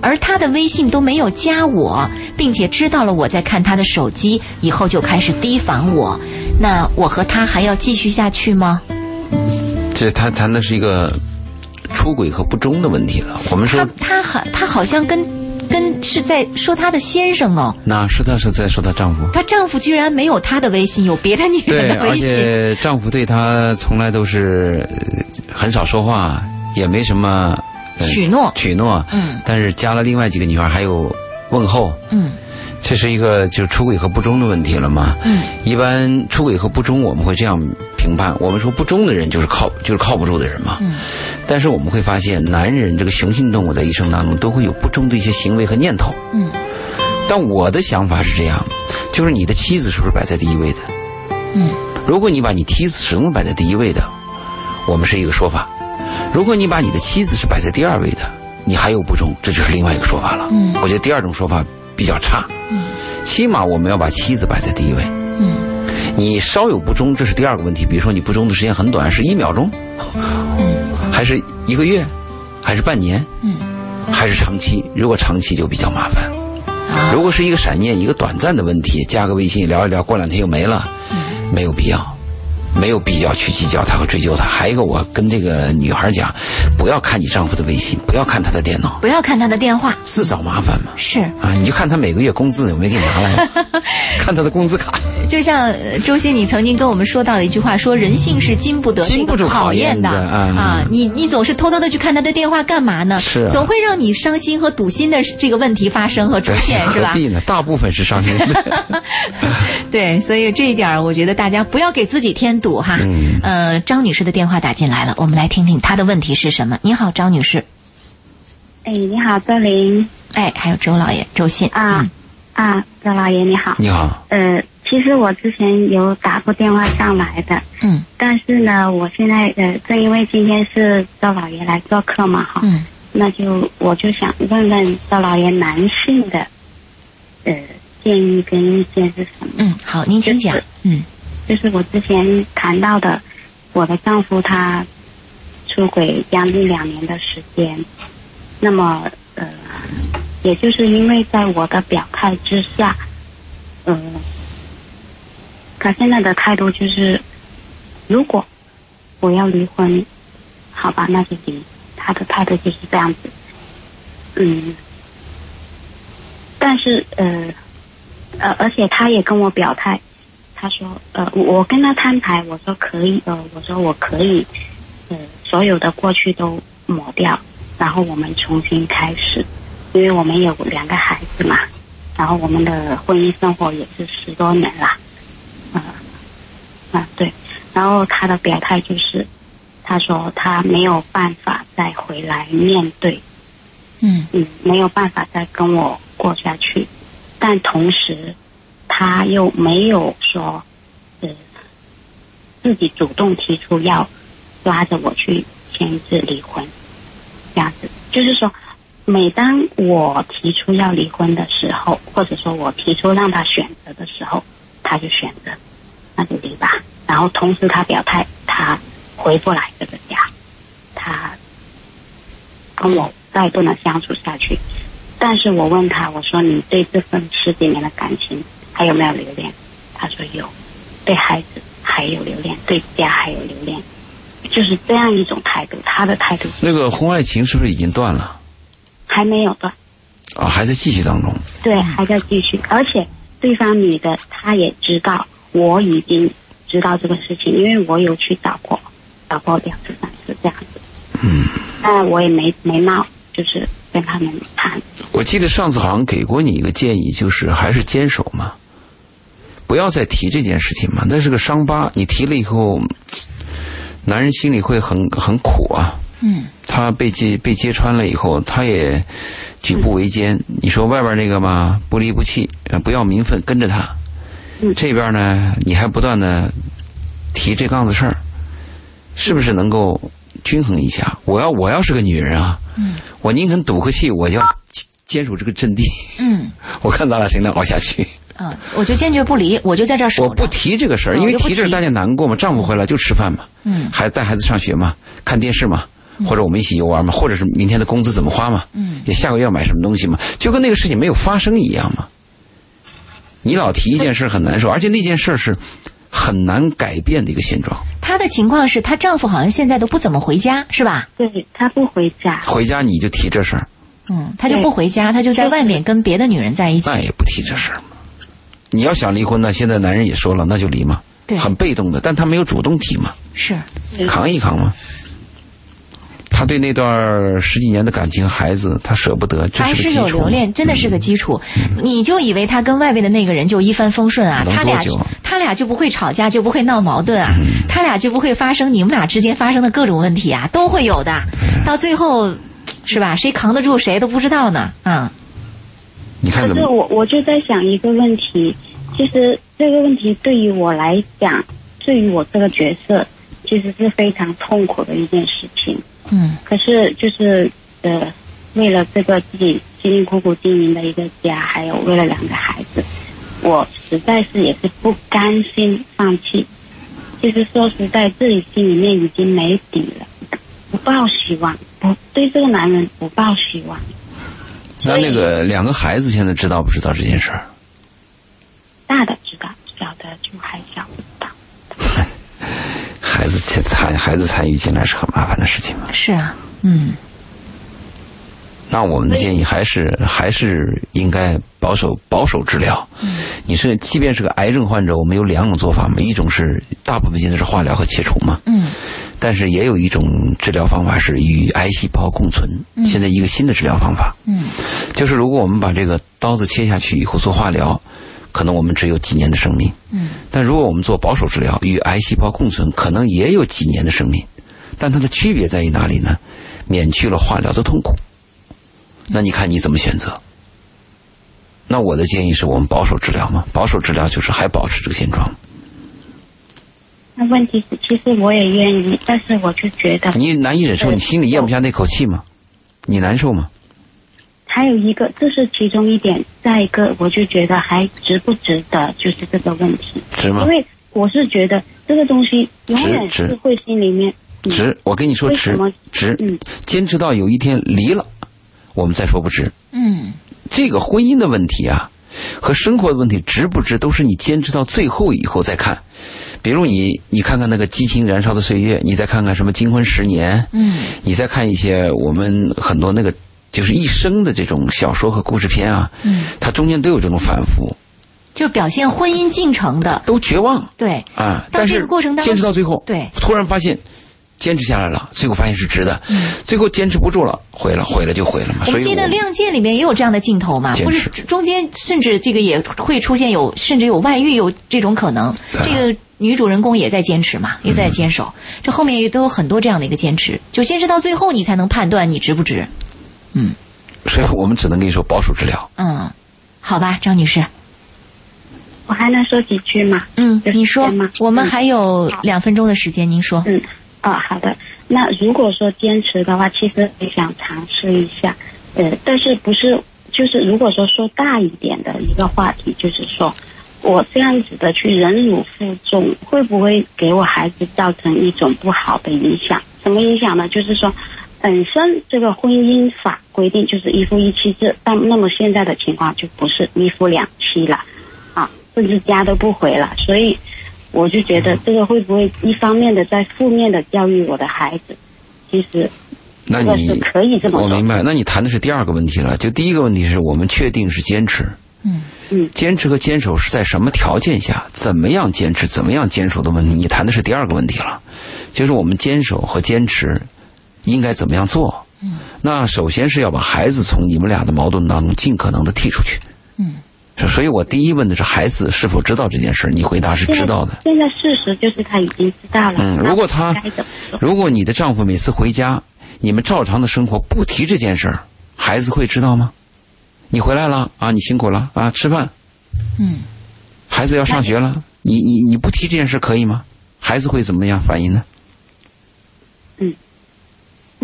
而他的微信都没有加我，并且知道了我在看他的手机，以后就开始提防我。那我和他还要继续下去吗？这他谈的是一个出轨和不忠的问题了。我们说他他好他好像跟跟是在说他的先生哦，那是她是在说她丈夫。她丈夫居然没有她的微信，有别的女人的微信。而且丈夫对她从来都是呃很少说话，也没什么、呃许诺许诺。嗯但是加了另外几个女孩还有问候，嗯这是一个就是出轨和不忠的问题了嘛？嗯，一般出轨和不忠，我们会这样评判：我们说不忠的人就是靠就是靠不住的人嘛。嗯，但是我们会发现，男人这个雄性动物在一生当中都会有不忠的一些行为和念头。嗯但我的想法是这样，就是你的妻子是不是摆在第一位的？嗯，如果你把你妻子始终摆在第一位的，我们是一个说法；如果你把你的妻子是摆在第二位的，你还有不忠，这就是另外一个说法了。嗯我觉得第二种说法比较差。嗯，起码我们要把妻子摆在第一位。嗯你稍有不忠，这是第二个问题。比如说你不忠的时间很短，是一秒钟，还是一个月，还是半年，嗯还是长期？如果长期就比较麻烦。啊如果是一个闪念、一个短暂的问题，加个微信聊一聊，过两天又没了，没有必要，没有必要去计较他和追究他。还有一个，我跟这个女孩讲，不要看你丈夫的微信，不要看他的电脑，不要看他的电话。自找麻烦嘛。是，啊，你就看他每个月工资有没有给你拿来，看他的工资卡。就像呃周鑫，你曾经跟我们说到的一句话，说人性是经不得这经不个住考验验的的啊啊！你你总是偷偷的去看他的电话干嘛呢？是啊总会让你伤心和堵心的这个问题发生和出现，是吧？何必呢？大部分是伤心的。对，所以这一点儿，我觉得大家不要给自己添堵哈。嗯呃，张女士的电话打进来了，我们来听听她的问题是什么。你好，张女士。哎，你好，周玲哎，还有周老爷，周信啊、嗯啊，周老爷你好。你好，呃，其实我之前有打过电话上来的，嗯。但是呢，我现在呃，正因为今天是赵老爷来做客嘛，哈，嗯。那就我就想问问赵老爷男性的呃建议跟意见是什么？嗯，好，您请讲。就是。嗯。就是我之前谈到的，我的丈夫他出轨将近两年的时间，那么呃，也就是因为在我的表态之下，呃，他现在的态度就是，如果我要离婚，好吧，那就离。他的态度就是这样子，嗯，但是呃呃，而且他也跟我表态，他说，呃，我跟他摊牌，我说可以，呃，我说我可以，呃，所有的过去都抹掉，然后我们重新开始，因为我们有两个孩子嘛，然后我们的婚姻生活也是十多年了，啊对，然后他的表态就是，他说他没有办法再回来面对，嗯。嗯，没有办法再跟我过下去。但同时他又没有说，呃，自己主动提出要拉着我去签字离婚，这样子，就是说，每当我提出要离婚的时候，或者说我提出让他选择的时候，他就选择，那就离吧。然后同时他表态，他回不来这个家，他跟我再不能相处下去。但是我问他，我说你对这份十几年的感情还有没有留恋？他说有，对孩子还有留恋，对家还有留恋，就是这样一种态度。他的态度那个婚外情是不是已经断了？还没有断，啊，还在继续当中。对，还在继续。而且对方女的她也知道，我已经知道这个事情，因为我有去找过，找过两次三次这样子。嗯，但我也没没闹，就是跟他们谈。我记得上次好像给过你一个建议，就是还是坚守嘛，不要再提这件事情嘛。那是个伤疤，你提了以后，男人心里会很很苦啊。嗯，他被揭被揭穿了以后，他也举步维艰。你说外边那个嘛，不离不弃，呃不要名分，跟着他。嗯这边呢，你还不断的提这杠子事儿，是不是能够均衡一下？我要我要是个女人啊，嗯，我宁肯赌个气，我就要坚守这个阵地。嗯 我看咱俩谁能熬下去。嗯，我就坚决不离，我就在这儿守着。我不提这个事儿，嗯因为提提这儿大家难过嘛。丈夫回来就吃饭嘛，嗯孩子带孩子上学嘛，看电视嘛，或者我们一起游玩嘛，或者是明天的工资怎么花嘛，嗯也下个月要买什么东西嘛，就跟那个事情没有发生一样嘛。你老提一件事很难受，而且那件事是很难改变的一个现状。她的情况是，她丈夫好像现在都不怎么回家，是吧？对他不回家，回家你就提这事儿，嗯，他就不回家，他就在外面跟别的女人在一起。那也不提这事儿嘛。你要想离婚呢，现在男人也说了，那就离嘛，对很被动的，但他没有主动提嘛。是，扛一扛嘛。他对那段十几年的感情，孩子他舍不得，这还是是个基础。有留恋，真的是个基础。你就以为他跟外面的那个人就一帆风顺啊？他俩他俩就不会吵架，就不会闹矛盾啊？他俩就不会发生你们俩之间发生的各种问题啊？都会有的。到最后，是吧？谁扛得住谁都不知道呢。啊，你看怎么？可是我我就在想一个问题，其实这个问题对于我来讲，对于我这个角色，其实是非常痛苦的一件事情。嗯可是就是呃，为了这个自己辛辛苦苦经营的一个家，还有为了两个孩子，我实在是也是不甘心放弃。其实说实在，自己心里面已经没底了，不抱希望，不对这个男人不抱希望。那那个两个孩子现在知道不知道这件事儿？大的知道，小的就还小。孩子参孩子参与进来是很麻烦的事情。嘛。是啊，嗯。那我们的建议还是还是应该保守保守治疗。嗯。你是即便是个癌症患者，我们有两种做法嘛，一种是大部分现在是化疗和切除嘛，嗯。但是也有一种治疗方法是与癌细胞共存。嗯。现在一个新的治疗方法，嗯。就是如果我们把这个刀子切下去以后做化疗，可能我们只有几年的生命。嗯但如果我们做保守治疗，与癌细胞共存，可能也有几年的生命。但它的区别在于哪里呢？免去了化疗的痛苦。那你看你怎么选择？那我的建议是我们保守治疗嘛，保守治疗就是还保持这个现状。那问题是，其实我也愿意，但是我就觉得你难以忍受，你心里咽不下那口气吗？你难受吗？还有一个，这是其中一点。再一个，我就觉得还值不值得，就是这个问题。值吗因？为我是觉得这个东西永远值是会心里面嗯值，我跟你说值为什么值嗯，坚持到有一天离了，我们再说不值。嗯这个婚姻的问题啊，和生活的问题值不值，都是你坚持到最后以后再看。比如你，你看看那个激情燃烧的岁月，你再看看什么金婚十年，嗯你再看一些我们很多那个就是一生的这种小说和故事片啊，嗯，它中间都有这种反复，就表现婚姻进程的，都绝望对，啊。但是个过程当中坚持到最后，对突然发现坚持下来了，最后发现是值的，最后坚持不住了，毁了，毁了就毁了嘛。嗯我记得《亮剑》里面也有这样的镜头嘛，不是中间甚至这个也会出现有甚至有外遇有这种可能，这个女主人公也在坚持嘛，也在坚守，这后面也都有很多这样的一个坚持，就坚持到最后，你才能判断你值不值。所以我们只能跟你说保守治疗。嗯，好吧，张女士。我还能说几句吗？嗯，你说我们还有两分钟的时间，您说。嗯，啊，好的。那如果说坚持的话，其实也想尝试一下，呃，但是不是就是如果说说大一点的一个话题，就是说我这样子的去忍辱负重，会不会给我孩子造成一种不好的影响？什么影响呢？就是说。本身这个婚姻法规定就是一夫一妻制，但那么现在的情况就不是一夫两妻了，啊，甚至家都不回了，所以我就觉得这个会不会一方面的在负面的教育我的孩子？其实那你可以这么说我明白。那你谈的是第二个问题了。就第一个问题是我们确定是坚持，嗯嗯坚持和坚守是在什么条件下，怎么样坚持，怎么样坚守的问题。你谈的是第二个问题了，就是我们坚守和坚持应该怎么样做。嗯，那首先是要把孩子从你们俩的矛盾当中尽可能的剔出去。嗯，所所以我第一问的是孩子是否知道这件事，你回答是知道的。现在事实就是他已经知道了。嗯，如果他？如果你的丈夫每次回家，你们照常的生活，不提这件事儿，孩子会知道吗？你回来了啊，你辛苦了啊，吃饭。嗯，孩子要上学了，你你你不提这件事可以吗？孩子会怎么样反应呢？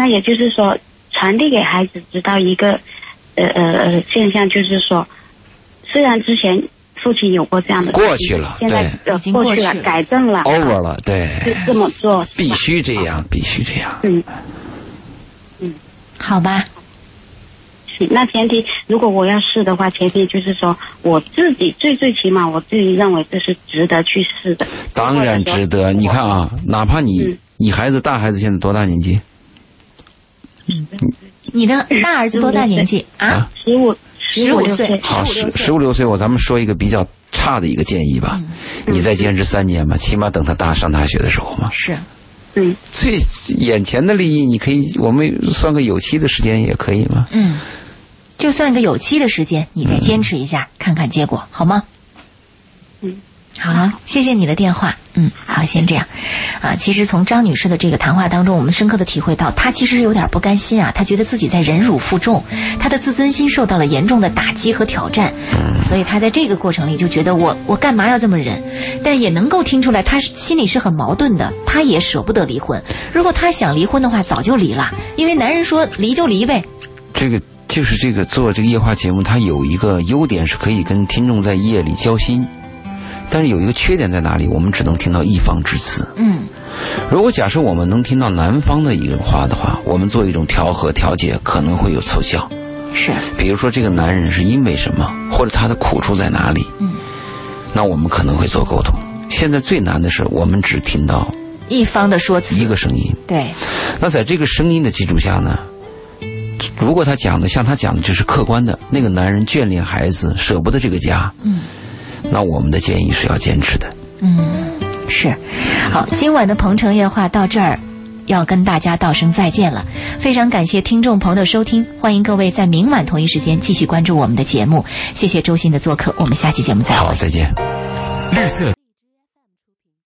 那也就是说，传递给孩子知道一个，呃呃呃现象，就是说，虽然之前父亲有过这样的过去了现在对呃已经过去了，改正了 over 了，对，就这么做，必须这样，必须这样。嗯嗯。好吧，是，那前提如果我要试的话，前提就是说我自己最最起码我自己认为这是值得去试的。当然值得。你看啊，哪怕你嗯你孩子大孩子现在多大年纪？你的大儿子多大年纪啊？啊十五十五六岁，好，十十五六岁，我咱们说一个比较差的一个建议吧。你再坚持三年吧，起码等他大上大学的时候嘛。是，嗯，最眼前的利益，你可以我们算个有期的时间也可以嘛。嗯，就算个有期的时间，你再坚持一下，看看结果，好吗？嗯，好，谢谢你的电话。嗯，好，先这样。啊，其实从张女士的这个谈话当中，我们深刻的体会到，她其实是有点不甘心啊，她觉得自己在忍辱负重，她的自尊心受到了严重的打击和挑战，所以她在这个过程里就觉得我我干嘛要这么忍？但也能够听出来，她是心里是很矛盾的，她也舍不得离婚。如果她想离婚的话，早就离了，因为男人说离就离呗。这个就是这个做这个夜话节目，它有一个优点是可以跟听众在夜里交心，但是有一个缺点在哪里？我们只能听到一方之词。嗯如果假设我们能听到男方的一个话的话，我们做一种调和调解，可能会有凑效。是，比如说这个男人是因为什么，或者他的苦处在哪里，嗯，那我们可能会做沟通。现在最难的是，我们只听到一方的说辞。一个声音。对，那在这个声音的基础下呢，如果他讲的像他讲的就是客观的，那个男人眷恋孩子，舍不得这个家，嗯，那我们的建议是要坚持的。嗯，是。好，今晚的鹏城夜话到这儿。要跟大家道声再见了，非常感谢听众朋友的收听，欢迎各位在明晚同一时间继续关注我们的节目，谢谢周欣的做客，我们下期节目再会。好，再见。绿色。